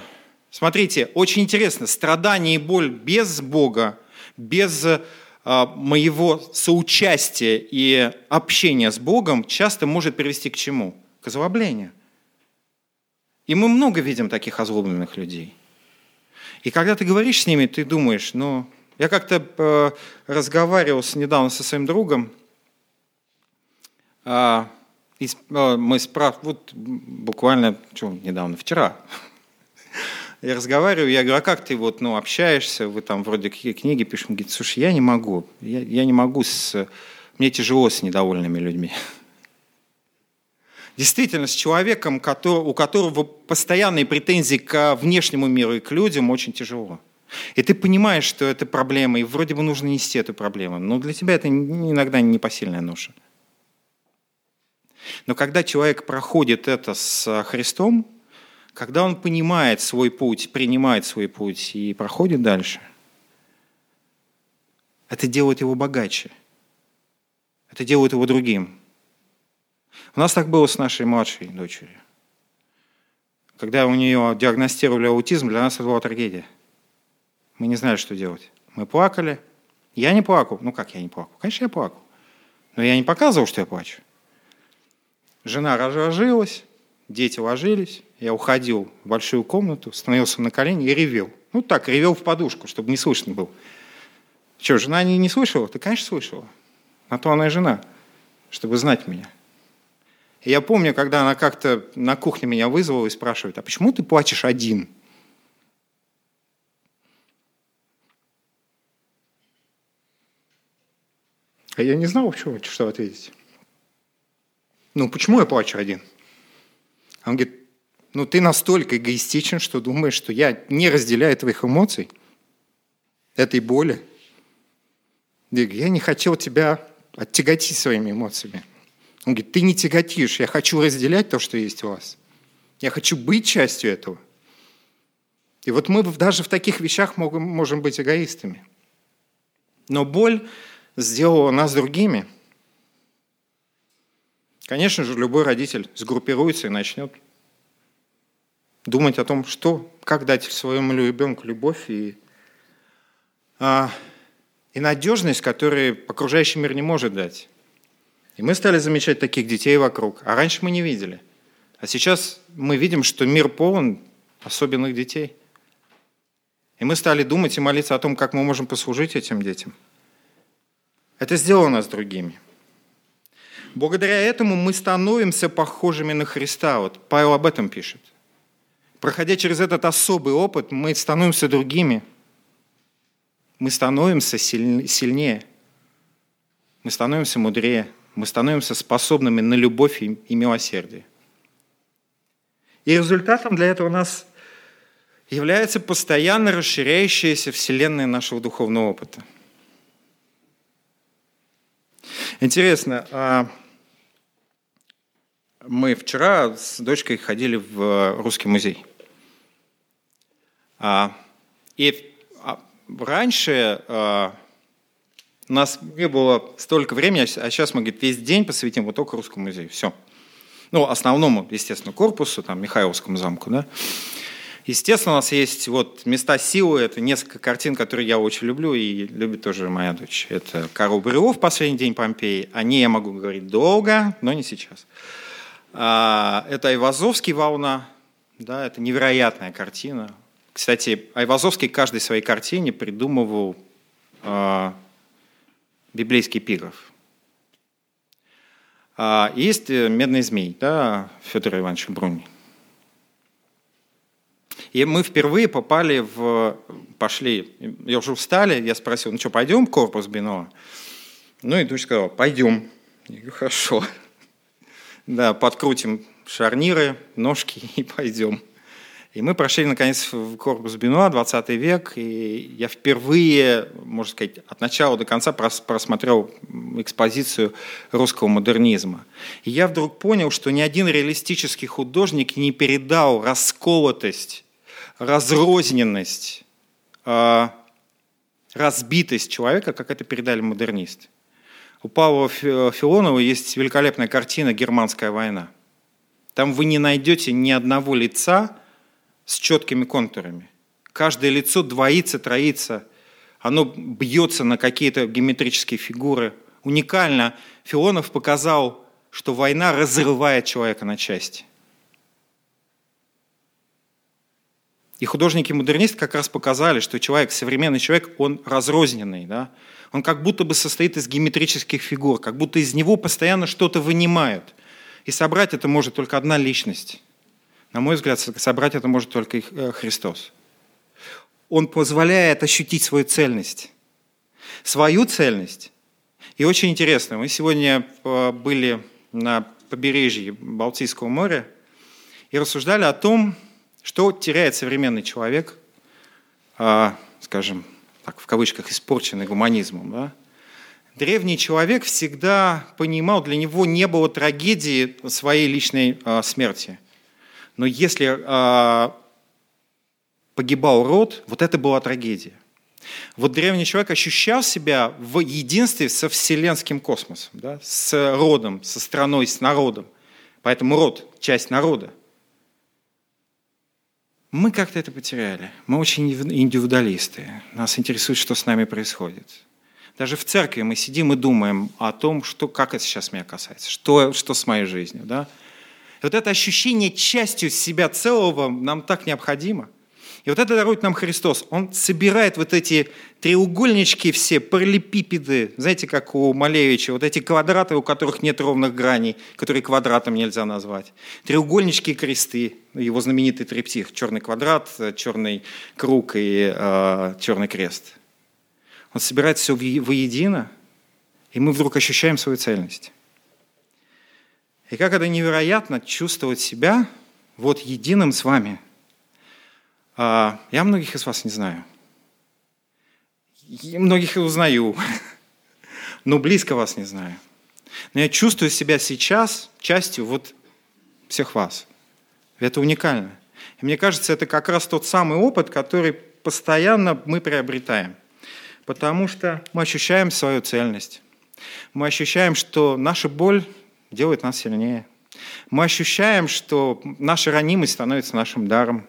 смотрите, очень интересно, страдание и боль без Бога, без а, моего соучастия и общения с Богом часто может привести к чему? К озлоблению. И мы много видим таких озлобленных людей. И когда ты говоришь с ними, ты думаешь, ну, я как-то э, разговаривал с, недавно со своим другом, э, и, э, мы спрашивали, вот буквально, что, недавно, вчера, я разговариваю, я говорю, а как ты вот, ну, общаешься, вы там вроде какие книги пишем, говорит, слушай, я не могу, я, я не могу с, мне тяжело с недовольными людьми. Действительно, с человеком, у которого постоянные претензии к внешнему миру и к людям, очень тяжело. И ты понимаешь, что это проблема, и вроде бы нужно нести эту проблему, но для тебя это иногда непосильная ноша. Но когда человек проходит это с Христом, когда он понимает свой путь, принимает свой путь и проходит дальше, это делает его богаче. Это делает его другим. У нас так было с нашей младшей дочерью. Когда у нее диагностировали аутизм, для нас это была трагедия. Мы не знали, что делать. Мы плакали. Я не плакал. Ну как я не плакал? Конечно, я плакал. Но я не показывал, что я плачу. Жена разложилась, дети ложились. Я уходил в большую комнату, становился на колени и ревел. Ну так, ревел в подушку, чтобы не слышно было. Что, жена не, не слышала? Ты, конечно, слышала. На то она и жена, чтобы знать меня. И я помню, когда она как-то на кухне меня вызвала и спрашивает, а почему ты плачешь один? А я не знал, что, что ответить. Ну, почему я плачу один? Он говорит, ну ты настолько эгоистичен, что думаешь, что я не разделяю твоих эмоций, этой боли. Я не хотел тебя оттяготить своими эмоциями. Он говорит, ты не тяготишь, я хочу разделять то, что есть у вас. Я хочу быть частью этого. И вот мы даже в таких вещах можем, быть эгоистами. Но боль сделала нас другими. Конечно же, любой родитель сгруппируется и начнет думать о том, что, как дать своему ребенку любовь и, а, и надежность, которую окружающий мир не может дать. И мы стали замечать таких детей вокруг, а раньше мы не видели. А сейчас мы видим, что мир полон особенных детей. И мы стали думать и молиться о том, как мы можем послужить этим детям. Это сделало нас другими. Благодаря этому мы становимся похожими на Христа. Вот Павел об этом пишет – проходя через этот особый опыт, мы становимся другими. Мы становимся сильнее. Мы становимся мудрее. Мы становимся способными на любовь и милосердие. И результатом для этого у нас является постоянно расширяющаяся вселенная нашего духовного опыта. Интересно, а мы вчера с дочкой ходили в русский музей. А, и а, раньше а, у нас не было столько времени, а сейчас мы говорит, весь день посвятим вот только русскому музею. Все. Ну, основному, естественно, корпусу, там, Михайловскому замку, да. Естественно, у нас есть вот места силы, это несколько картин, которые я очень люблю, и любит тоже моя дочь. Это Карл Брюлов «Последний день Помпеи». О ней я могу говорить долго, но не сейчас. Это Айвазовский «Волна», да, это невероятная картина, кстати, Айвазовский каждой своей картине придумывал э, библейский эпиграф. А есть э, «Медный змей», да, Федор Иванович Бруни. И мы впервые попали в... Пошли, я уже устали, я спросил, ну что, пойдем в корпус Биноа? Ну и дочь сказала, пойдем. Я говорю, хорошо. Да, подкрутим шарниры, ножки и пойдем. И мы прошли, наконец, в корпус Бенуа, 20 век, и я впервые, можно сказать, от начала до конца просмотрел экспозицию русского модернизма. И я вдруг понял, что ни один реалистический художник не передал расколотость, разрозненность, а, разбитость человека, как это передали модернисты. У Павла Филонова есть великолепная картина «Германская война». Там вы не найдете ни одного лица, с четкими контурами. Каждое лицо двоится, троится, оно бьется на какие-то геометрические фигуры. Уникально Филонов показал, что война разрывает человека на части. И художники-модернисты как раз показали, что человек, современный человек, он разрозненный. Да? Он как будто бы состоит из геометрических фигур, как будто из него постоянно что-то вынимают. И собрать это может только одна личность. На мой взгляд, собрать это может только э, Христос. Он позволяет ощутить свою цельность. Свою цельность. И очень интересно, мы сегодня э, были на побережье Балтийского моря и рассуждали о том, что теряет современный человек, а, скажем, так, в кавычках, испорченный гуманизмом. Да? Древний человек всегда понимал, для него не было трагедии своей личной а, смерти – но если э, погибал род, вот это была трагедия. Вот древний человек ощущал себя в единстве со вселенским космосом, да, с родом, со страной, с народом. Поэтому род – часть народа. Мы как-то это потеряли. Мы очень индивидуалисты. Нас интересует, что с нами происходит. Даже в церкви мы сидим и думаем о том, что, как это сейчас меня касается, что, что с моей жизнью. Да? И вот это ощущение частью себя целого нам так необходимо. И вот это дарует нам Христос. Он собирает вот эти треугольнички все, параллелепипеды, знаете, как у Малевича, вот эти квадраты, у которых нет ровных граней, которые квадратом нельзя назвать. Треугольнички и кресты, его знаменитый триптих, черный квадрат, черный круг и э, черный крест. Он собирает все воедино, и мы вдруг ощущаем свою цельность. И как это невероятно чувствовать себя вот единым с вами. А, я многих из вас не знаю. Я многих и узнаю, но близко вас не знаю. Но я чувствую себя сейчас частью вот всех вас. Это уникально. И мне кажется, это как раз тот самый опыт, который постоянно мы приобретаем. Потому что мы ощущаем свою цельность. Мы ощущаем, что наша боль делает нас сильнее. Мы ощущаем, что наша ранимость становится нашим даром.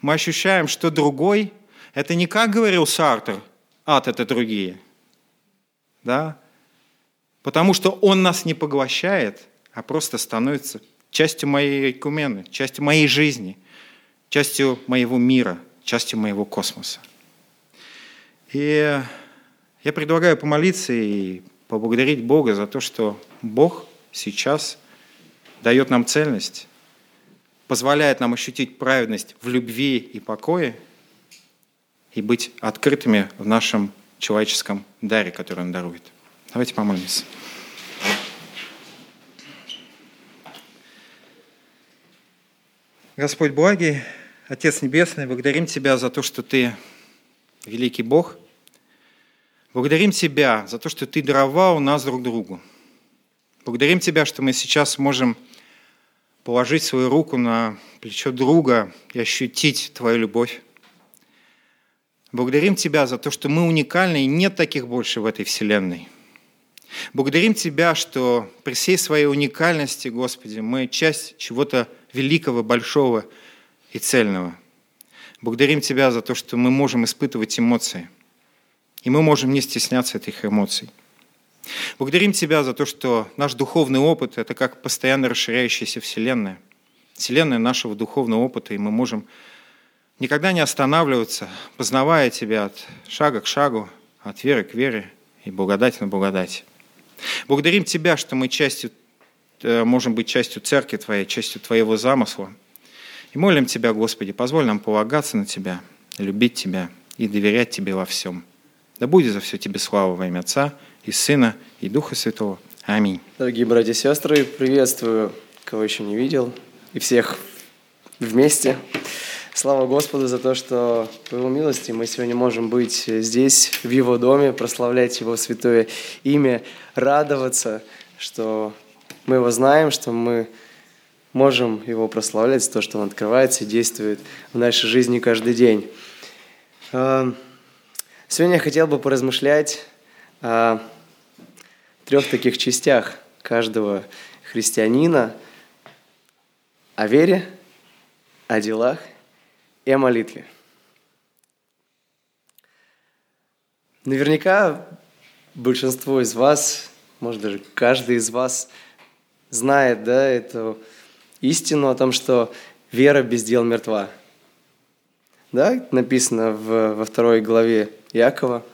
Мы ощущаем, что другой – это не как говорил Сартер, ад – это другие. Да? Потому что он нас не поглощает, а просто становится частью моей кумены, частью моей жизни, частью моего мира, частью моего космоса. И я предлагаю помолиться и поблагодарить Бога за то, что Бог сейчас дает нам цельность, позволяет нам ощутить праведность в любви и покое и быть открытыми в нашем человеческом даре, который Он дарует. Давайте помолимся. Господь благий, Отец Небесный, благодарим Тебя за то, что Ты великий Бог. Благодарим Тебя за то, что Ты даровал нас друг другу. Благодарим Тебя, что мы сейчас можем положить свою руку на плечо друга и ощутить Твою любовь. Благодарим Тебя за то, что мы уникальны и нет таких больше в этой вселенной. Благодарим Тебя, что при всей своей уникальности, Господи, мы часть чего-то великого, большого и цельного. Благодарим Тебя за то, что мы можем испытывать эмоции. И мы можем не стесняться этих эмоций. Благодарим Тебя за то, что наш духовный опыт – это как постоянно расширяющаяся Вселенная. Вселенная нашего духовного опыта, и мы можем никогда не останавливаться, познавая Тебя от шага к шагу, от веры к вере и благодать на благодать. Благодарим Тебя, что мы частью, э, можем быть частью Церкви Твоей, частью Твоего замысла. И молим Тебя, Господи, позволь нам полагаться на Тебя, любить Тебя и доверять Тебе во всем. Да будет за все Тебе слава во имя Отца и Сына, и Духа Святого. Аминь. Дорогие братья и сестры, приветствую, кого еще не видел, и всех вместе. Слава Господу за то, что по Его милости мы сегодня можем быть здесь, в Его доме, прославлять Его святое имя, радоваться, что мы Его знаем, что мы можем Его прославлять за то, что Он открывается и действует в нашей жизни каждый день. А, сегодня я хотел бы поразмышлять о трех таких частях каждого христианина о вере, о делах и о молитве. Наверняка большинство из вас, может даже каждый из вас знает да, эту истину о том, что вера без дел мертва. Да, написано в, во второй главе Якова –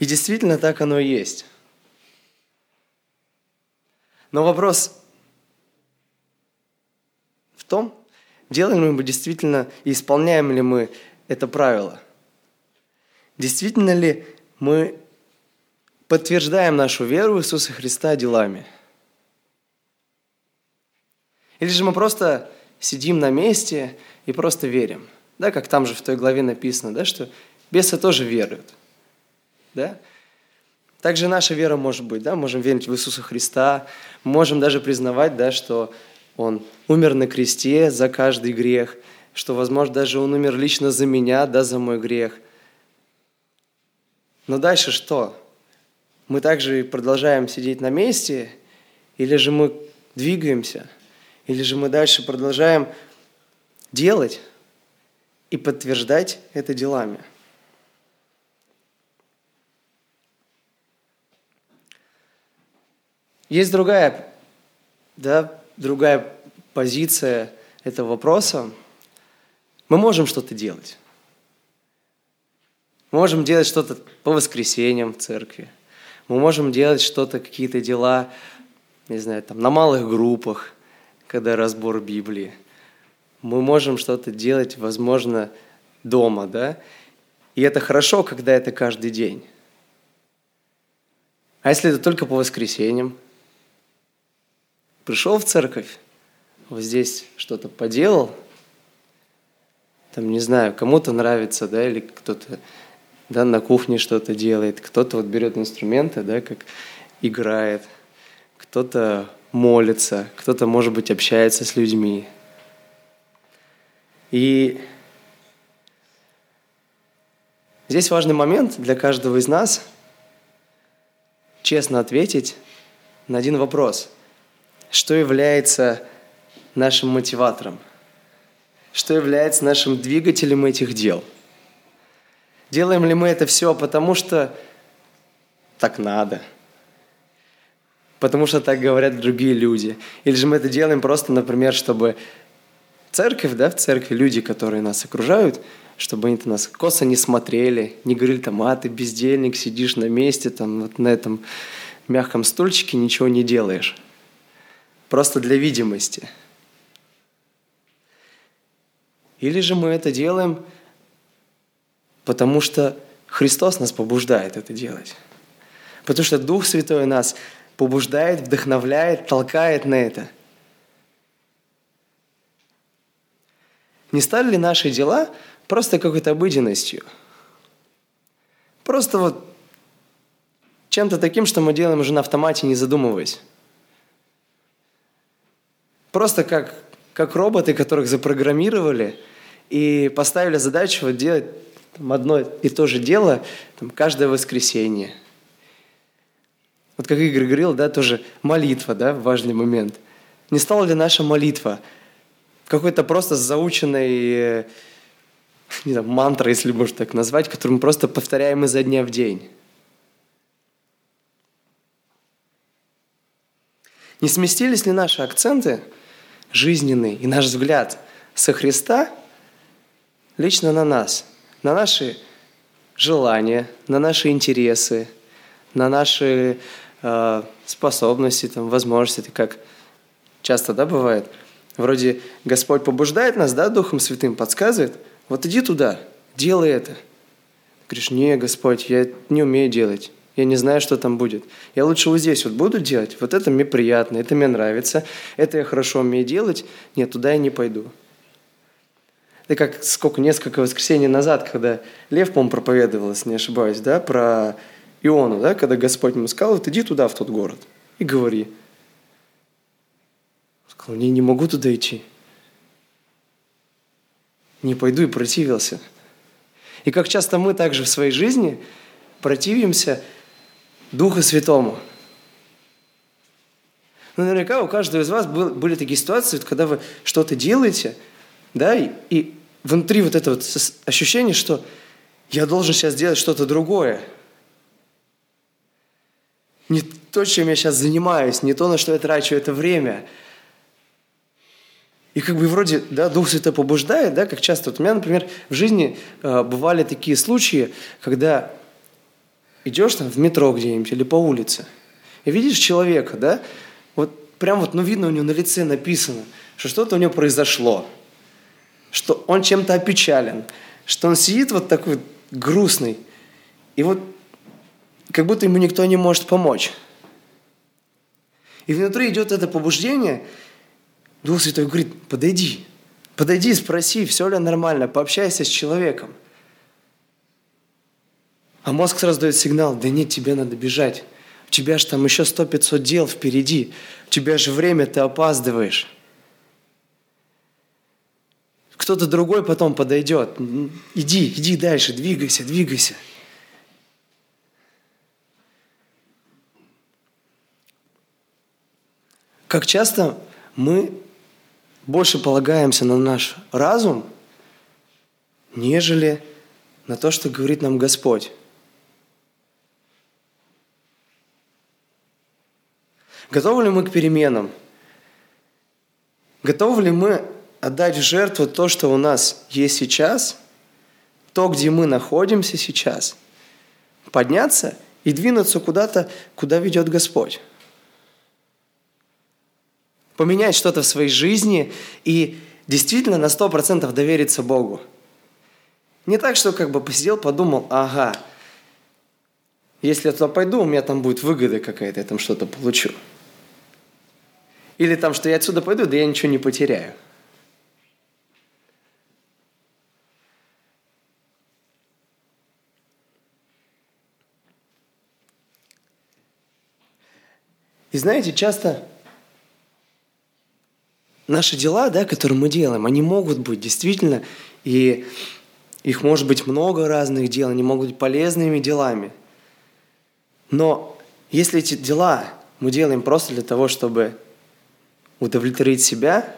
и действительно так оно и есть. Но вопрос в том, делаем ли мы действительно и исполняем ли мы это правило. Действительно ли мы подтверждаем нашу веру в Иисуса Христа делами? Или же мы просто сидим на месте и просто верим? Да, как там же в той главе написано, да, что бесы тоже веруют. Да? Также наша вера может быть, да, можем верить в Иисуса Христа, можем даже признавать, да, что Он умер на кресте за каждый грех, что, возможно, даже Он умер лично за меня, да, за мой грех. Но дальше что? Мы также продолжаем сидеть на месте, или же мы двигаемся, или же мы дальше продолжаем делать и подтверждать это делами – Есть другая, да, другая позиция этого вопроса. Мы можем что-то делать. Можем делать что-то по воскресеньям в церкви. Мы можем делать что-то, какие-то дела, не знаю, там, на малых группах, когда разбор Библии. Мы можем что-то делать, возможно, дома, да? И это хорошо, когда это каждый день. А если это только по воскресеньям – пришел в церковь, вот здесь что-то поделал, там, не знаю, кому-то нравится, да, или кто-то да, на кухне что-то делает, кто-то вот берет инструменты, да, как играет, кто-то молится, кто-то, может быть, общается с людьми. И здесь важный момент для каждого из нас честно ответить на один вопрос. Что является нашим мотиватором? Что является нашим двигателем этих дел? Делаем ли мы это все потому, что так надо – потому что так говорят другие люди. Или же мы это делаем просто, например, чтобы церковь, да, в церкви люди, которые нас окружают, чтобы они нас косо не смотрели, не говорили там, а ты бездельник, сидишь на месте, там вот на этом мягком стульчике ничего не делаешь. Просто для видимости. Или же мы это делаем, потому что Христос нас побуждает это делать. Потому что Дух Святой нас побуждает, вдохновляет, толкает на это. Не стали ли наши дела просто какой-то обыденностью? Просто вот чем-то таким, что мы делаем уже на автомате, не задумываясь. Просто как, как роботы, которых запрограммировали и поставили задачу вот делать там, одно и то же дело там, каждое воскресенье – вот как Игорь говорил, да, тоже молитва, да, важный момент. Не стала ли наша молитва какой-то просто заученной э, не знаю, мантрой, если можно так назвать, которую мы просто повторяем изо дня в день? Не сместились ли наши акценты жизненные и наш взгляд со Христа лично на нас, на наши желания, на наши интересы, на наши э, способности, там, возможности, это как часто, да, бывает. Вроде Господь побуждает нас, да, Духом Святым подсказывает, вот иди туда, делай это. Ты говоришь, не, Господь, я не умею делать, я не знаю, что там будет. Я лучше вот здесь вот буду делать, вот это мне приятно, это мне нравится, это я хорошо умею делать, нет, туда я не пойду. Это как сколько, несколько воскресений назад, когда Лев, по-моему, проповедовал, если не ошибаюсь, да, про Иону, да, когда Господь ему сказал, вот иди туда, в тот город, и говори. Он сказал, не, не могу туда идти. Не пойду и противился. И как часто мы также в своей жизни противимся Духу Святому. Ну, наверняка у каждого из вас были такие ситуации, когда вы что-то делаете, да, и, и внутри вот это вот ощущение, что я должен сейчас делать что-то другое – не то, чем я сейчас занимаюсь, не то, на что я трачу это время. И как бы вроде, да, Дух Святой побуждает, да, как часто. Вот у меня, например, в жизни э, бывали такие случаи, когда идешь там в метро где-нибудь или по улице, и видишь человека, да, вот прям вот, ну, видно у него на лице написано, что что-то у него произошло, что он чем-то опечален, что он сидит вот такой грустный. И вот как будто ему никто не может помочь. И внутри идет это побуждение, Дух Святой говорит, подойди, подойди, спроси, все ли нормально, пообщайся с человеком. А мозг сразу дает сигнал, да нет, тебе надо бежать. У тебя же там еще сто пятьсот дел впереди. У тебя же время, ты опаздываешь. Кто-то другой потом подойдет. Иди, иди дальше, двигайся, двигайся. Как часто мы больше полагаемся на наш разум, нежели на то, что говорит нам Господь. Готовы ли мы к переменам? Готовы ли мы отдать в жертву то, что у нас есть сейчас, то, где мы находимся сейчас, подняться и двинуться куда-то, куда ведет Господь? поменять что-то в своей жизни и действительно на 100% довериться Богу. Не так, что как бы посидел, подумал, ага, если я туда пойду, у меня там будет выгода какая-то, я там что-то получу. Или там, что я отсюда пойду, да я ничего не потеряю. И знаете, часто наши дела, да, которые мы делаем, они могут быть действительно, и их может быть много разных дел, они могут быть полезными делами. Но если эти дела мы делаем просто для того, чтобы удовлетворить себя,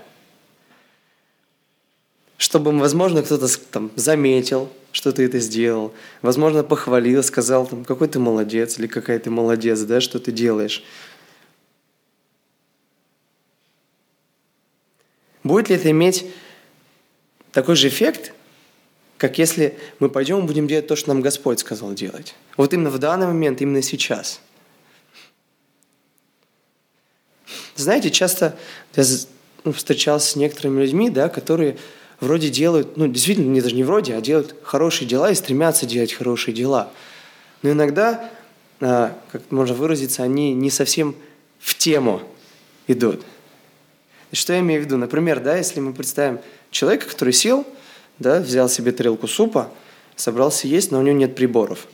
чтобы, возможно, кто-то там заметил, что ты это сделал, возможно, похвалил, сказал, там, какой ты молодец или какая ты молодец, да, что ты делаешь. Будет ли это иметь такой же эффект, как если мы пойдем и будем делать то, что нам Господь сказал делать? Вот именно в данный момент, именно сейчас. Знаете, часто я ну, встречался с некоторыми людьми, да, которые вроде делают, ну, действительно, не даже не вроде, а делают хорошие дела и стремятся делать хорошие дела. Но иногда, а, как можно выразиться, они не совсем в тему идут. Что я имею в виду? Например, да, если мы представим человека, который сел, да, взял себе тарелку супа, собрался есть, но у него нет приборов.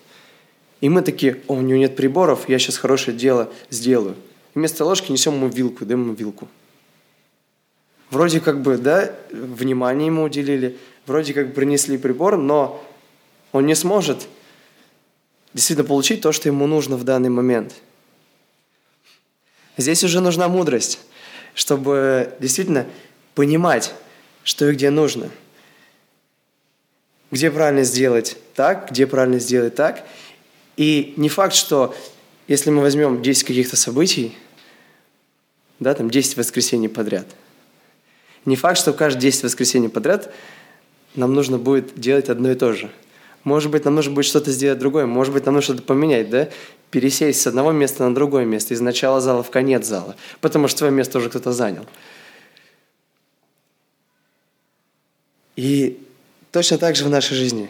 И мы такие, о, у него нет приборов, я сейчас хорошее дело сделаю. Вместо ложки несем ему вилку, даем ему вилку. Вроде как бы, да, внимание ему уделили, вроде как принесли прибор, но он не сможет действительно получить то, что ему нужно в данный момент. Здесь уже нужна мудрость чтобы действительно понимать, что и где нужно. Где правильно сделать так, где правильно сделать так. И не факт, что если мы возьмем 10 каких-то событий, да, там 10 воскресений подряд, не факт, что каждые 10 воскресений подряд нам нужно будет делать одно и то же. Может быть, нам нужно будет что-то сделать другое, может быть, нам нужно что-то поменять, да? пересесть с одного места на другое место, из начала зала в конец зала, потому что твое место уже кто-то занял. И точно так же в нашей жизни.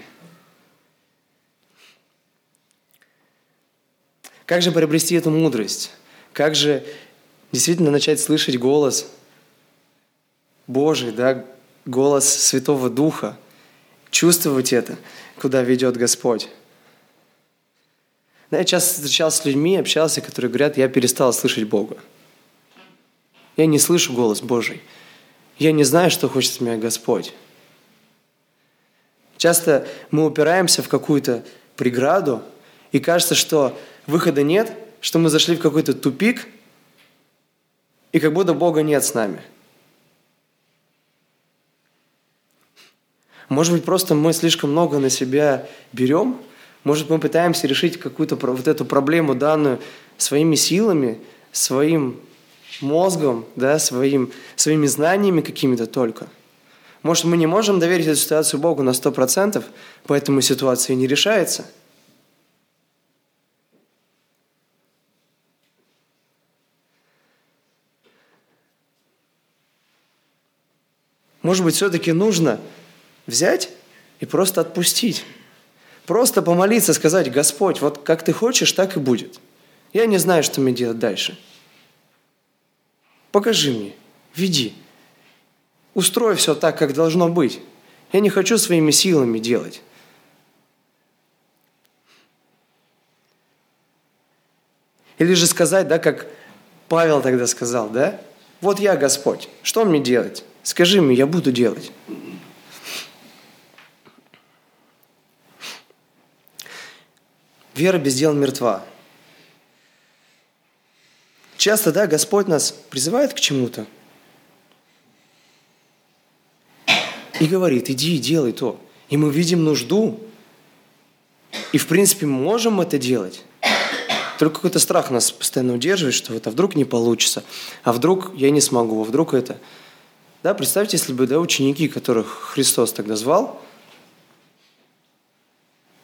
Как же приобрести эту мудрость? Как же действительно начать слышать голос Божий, да, голос Святого Духа, чувствовать это, куда ведет Господь? я часто встречался с людьми, общался, которые говорят, я перестал слышать Бога. Я не слышу голос Божий. Я не знаю, что хочет от меня Господь. Часто мы упираемся в какую-то преграду, и кажется, что выхода нет, что мы зашли в какой-то тупик, и как будто Бога нет с нами. Может быть, просто мы слишком много на себя берем, может, мы пытаемся решить какую-то вот эту проблему данную своими силами, своим мозгом, да, своим, своими знаниями какими-то только. Может, мы не можем доверить эту ситуацию Богу на 100%, поэтому ситуация не решается. Может быть, все-таки нужно взять и просто отпустить. Просто помолиться, сказать, Господь, вот как ты хочешь, так и будет. Я не знаю, что мне делать дальше. Покажи мне, веди. Устрой все так, как должно быть. Я не хочу своими силами делать. Или же сказать, да, как Павел тогда сказал, да? Вот я Господь, что мне делать? Скажи мне, я буду делать. Вера без дел мертва. Часто, да, Господь нас призывает к чему-то и говорит, иди, делай то. И мы видим нужду, и в принципе мы можем это делать. Только какой-то страх нас постоянно удерживает, что вот, а вдруг не получится, а вдруг я не смогу, а вдруг это. Да, представьте, если бы да, ученики, которых Христос тогда звал,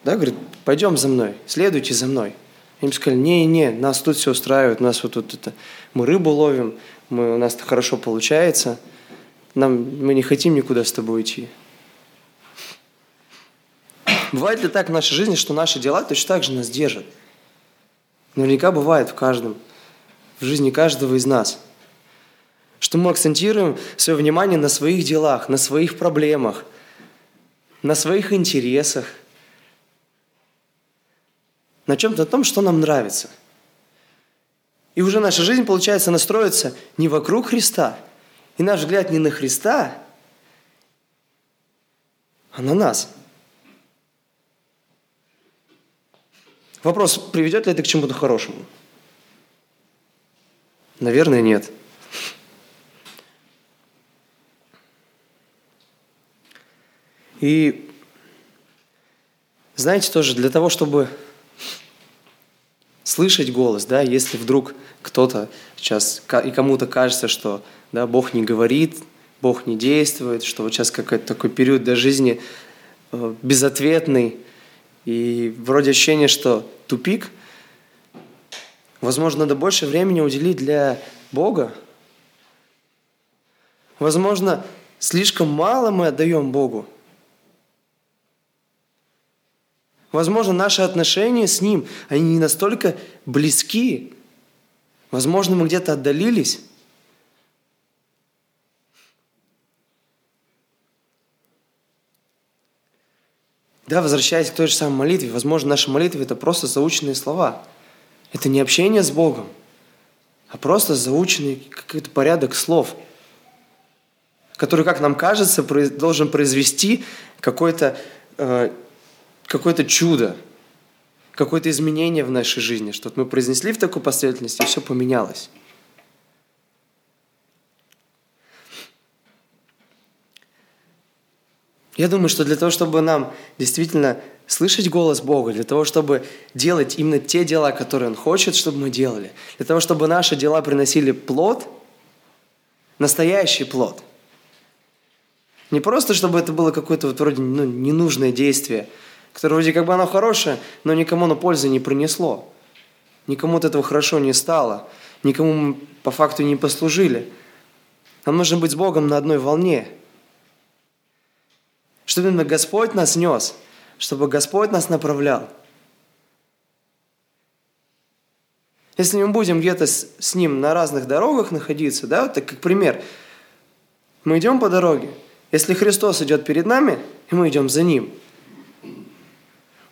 да, говорит, пойдем за мной, следуйте за мной. Они сказали, не-не, нас тут все устраивает, нас вот тут это, мы рыбу ловим, мы, у нас это хорошо получается, нам, мы не хотим никуда с тобой идти. Бывает ли так в нашей жизни, что наши дела точно так же нас держат? Наверняка бывает в каждом, в жизни каждого из нас. Что мы акцентируем свое внимание на своих делах, на своих проблемах, на своих интересах – на чем-то том, что нам нравится. И уже наша жизнь, получается, настроится не вокруг Христа, И наш взгляд не на Христа, а на нас. Вопрос, приведет ли это к чему-то хорошему? Наверное, нет. И знаете, тоже для того, чтобы слышать голос, да, если вдруг кто-то сейчас, и кому-то кажется, что да, Бог не говорит, Бог не действует, что вот сейчас какой-то такой период до жизни э, безответный, и вроде ощущение, что тупик, возможно, надо больше времени уделить для Бога. Возможно, слишком мало мы отдаем Богу. Возможно, наши отношения с Ним, они не настолько близки. Возможно, мы где-то отдалились. Да, возвращаясь к той же самой молитве, возможно, наша молитва – это просто заученные слова. Это не общение с Богом, а просто заученный какой-то порядок слов, который, как нам кажется, должен произвести какой-то э, какое-то чудо, какое-то изменение в нашей жизни, что мы произнесли в такой последовательности, и все поменялось. Я думаю, что для того, чтобы нам действительно слышать голос Бога, для того, чтобы делать именно те дела, которые Он хочет, чтобы мы делали, для того, чтобы наши дела приносили плод, настоящий плод. Не просто, чтобы это было какое-то вот вроде ну, ненужное действие – которое вроде как бы оно хорошее, но никому на пользы не принесло. Никому от этого хорошо не стало. Никому мы по факту не послужили. Нам нужно быть с Богом на одной волне. Чтобы именно Господь нас нес, чтобы Господь нас направлял. Если мы будем где-то с, с Ним на разных дорогах находиться, да, так как пример, мы идем по дороге, если Христос идет перед нами, и мы идем за Ним –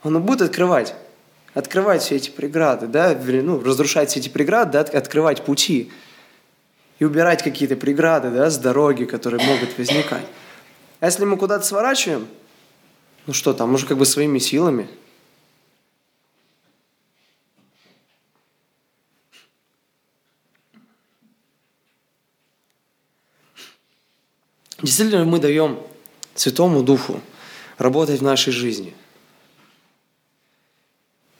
он будет открывать, открывать все эти преграды, да, ну, разрушать все эти преграды, да, открывать пути и убирать какие-то преграды, да, с дороги, которые могут возникать. А если мы куда-то сворачиваем, ну что там, уже как бы своими силами. Действительно, мы даем Святому Духу работать в нашей жизни –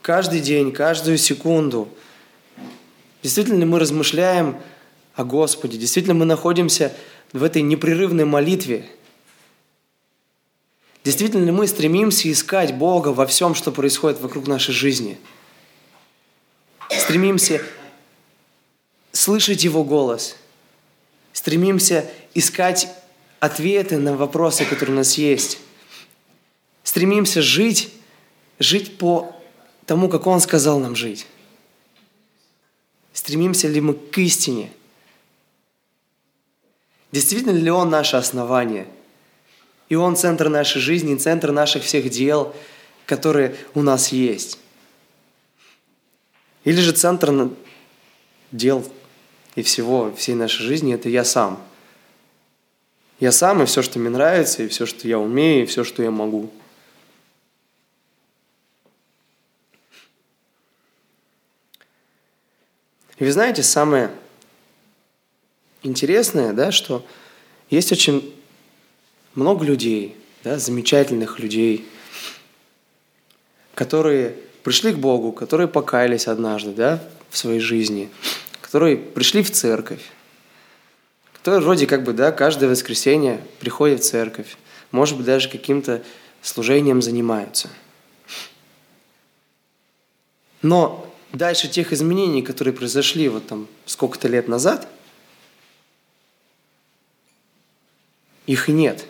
каждый день, каждую секунду. Действительно ли мы размышляем о Господе? Действительно мы находимся в этой непрерывной молитве? Действительно ли мы стремимся искать Бога во всем, что происходит вокруг нашей жизни? Стремимся слышать Его голос? Стремимся искать ответы на вопросы, которые у нас есть? Стремимся жить, жить по тому, как Он сказал нам жить? Стремимся ли мы к истине? Действительно ли Он наше основание? И Он центр нашей жизни, центр наших всех дел, которые у нас есть? Или же центр дел и всего, всей нашей жизни – это я сам. Я сам и все, что мне нравится, и все, что я умею, и все, что я могу – И вы знаете, самое интересное, да, что есть очень много людей, да, замечательных людей, которые пришли к Богу, которые покаялись однажды да, в своей жизни, которые пришли в церковь, которые вроде как бы да, каждое воскресенье приходят в церковь, может быть, даже каким-то служением занимаются. Но дальше тех изменений, которые произошли вот там сколько-то лет назад, их и нет.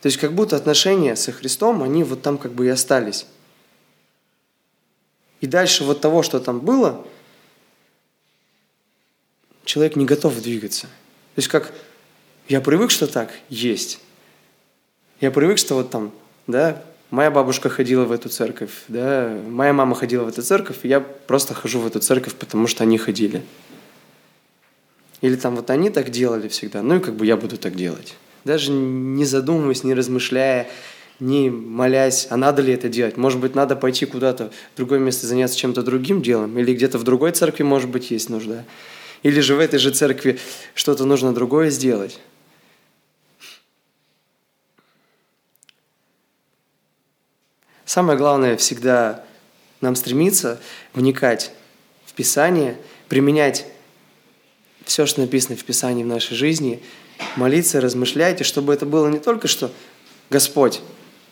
То есть как будто отношения со Христом, они вот там как бы и остались. И дальше вот того, что там было, человек не готов двигаться. То есть как я привык, что так есть. Я привык, что вот там, да, Моя бабушка ходила в эту церковь, да, моя мама ходила в эту церковь, и я просто хожу в эту церковь, потому что они ходили. Или там вот они так делали всегда, ну и как бы я буду так делать. Даже не задумываясь, не размышляя, не молясь, а надо ли это делать. Может быть, надо пойти куда-то в другое место, заняться чем-то другим делом, или где-то в другой церкви, может быть, есть нужда. Или же в этой же церкви что-то нужно другое сделать. Самое главное всегда нам стремиться вникать в Писание, применять все, что написано в Писании в нашей жизни, молиться, размышлять, и чтобы это было не только что «Господь,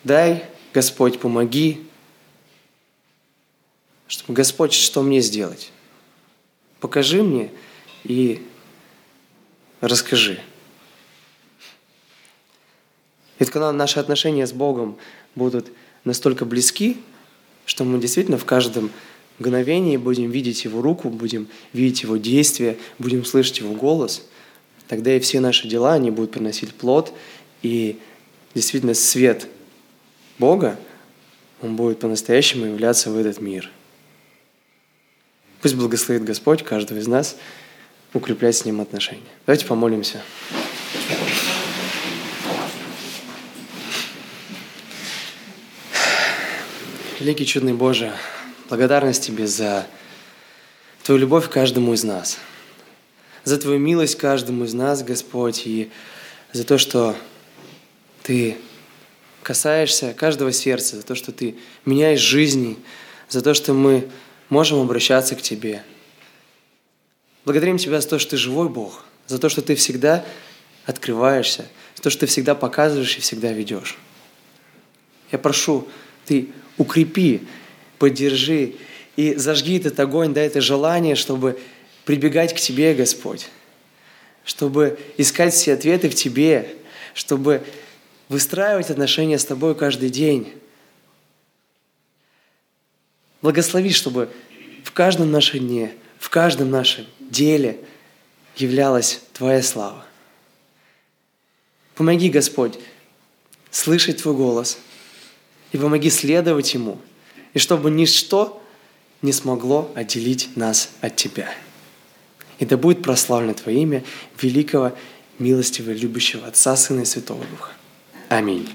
дай, Господь, помоги», чтобы «Господь, что мне сделать?» Покажи мне и расскажи. Ведь когда наши отношения с Богом будут настолько близки, что мы действительно в каждом мгновении будем видеть Его руку, будем видеть Его действия, будем слышать Его голос, тогда и все наши дела, они будут приносить плод, и действительно свет Бога, он будет по-настоящему являться в этот мир. Пусть благословит Господь каждого из нас укреплять с Ним отношения. Давайте помолимся. Великий чудный Боже, благодарность Тебе за Твою любовь каждому из нас, за Твою милость каждому из нас, Господь, и за то, что Ты касаешься каждого сердца, за то, что Ты меняешь жизни, за то, что мы можем обращаться к Тебе. Благодарим Тебя за то, что Ты живой Бог, за то, что Ты всегда открываешься, за то, что Ты всегда показываешь и всегда ведешь. Я прошу, Ты укрепи, поддержи и зажги этот огонь, дай это желание, чтобы прибегать к Тебе, Господь, чтобы искать все ответы в Тебе, чтобы выстраивать отношения с Тобой каждый день. Благослови, чтобы в каждом нашем дне, в каждом нашем деле являлась Твоя слава. Помоги, Господь, слышать Твой голос – и помоги следовать Ему, и чтобы ничто не смогло отделить нас от Тебя. И да будет прославлено Твое имя великого, милостивого, любящего Отца, Сына и Святого Духа. Аминь.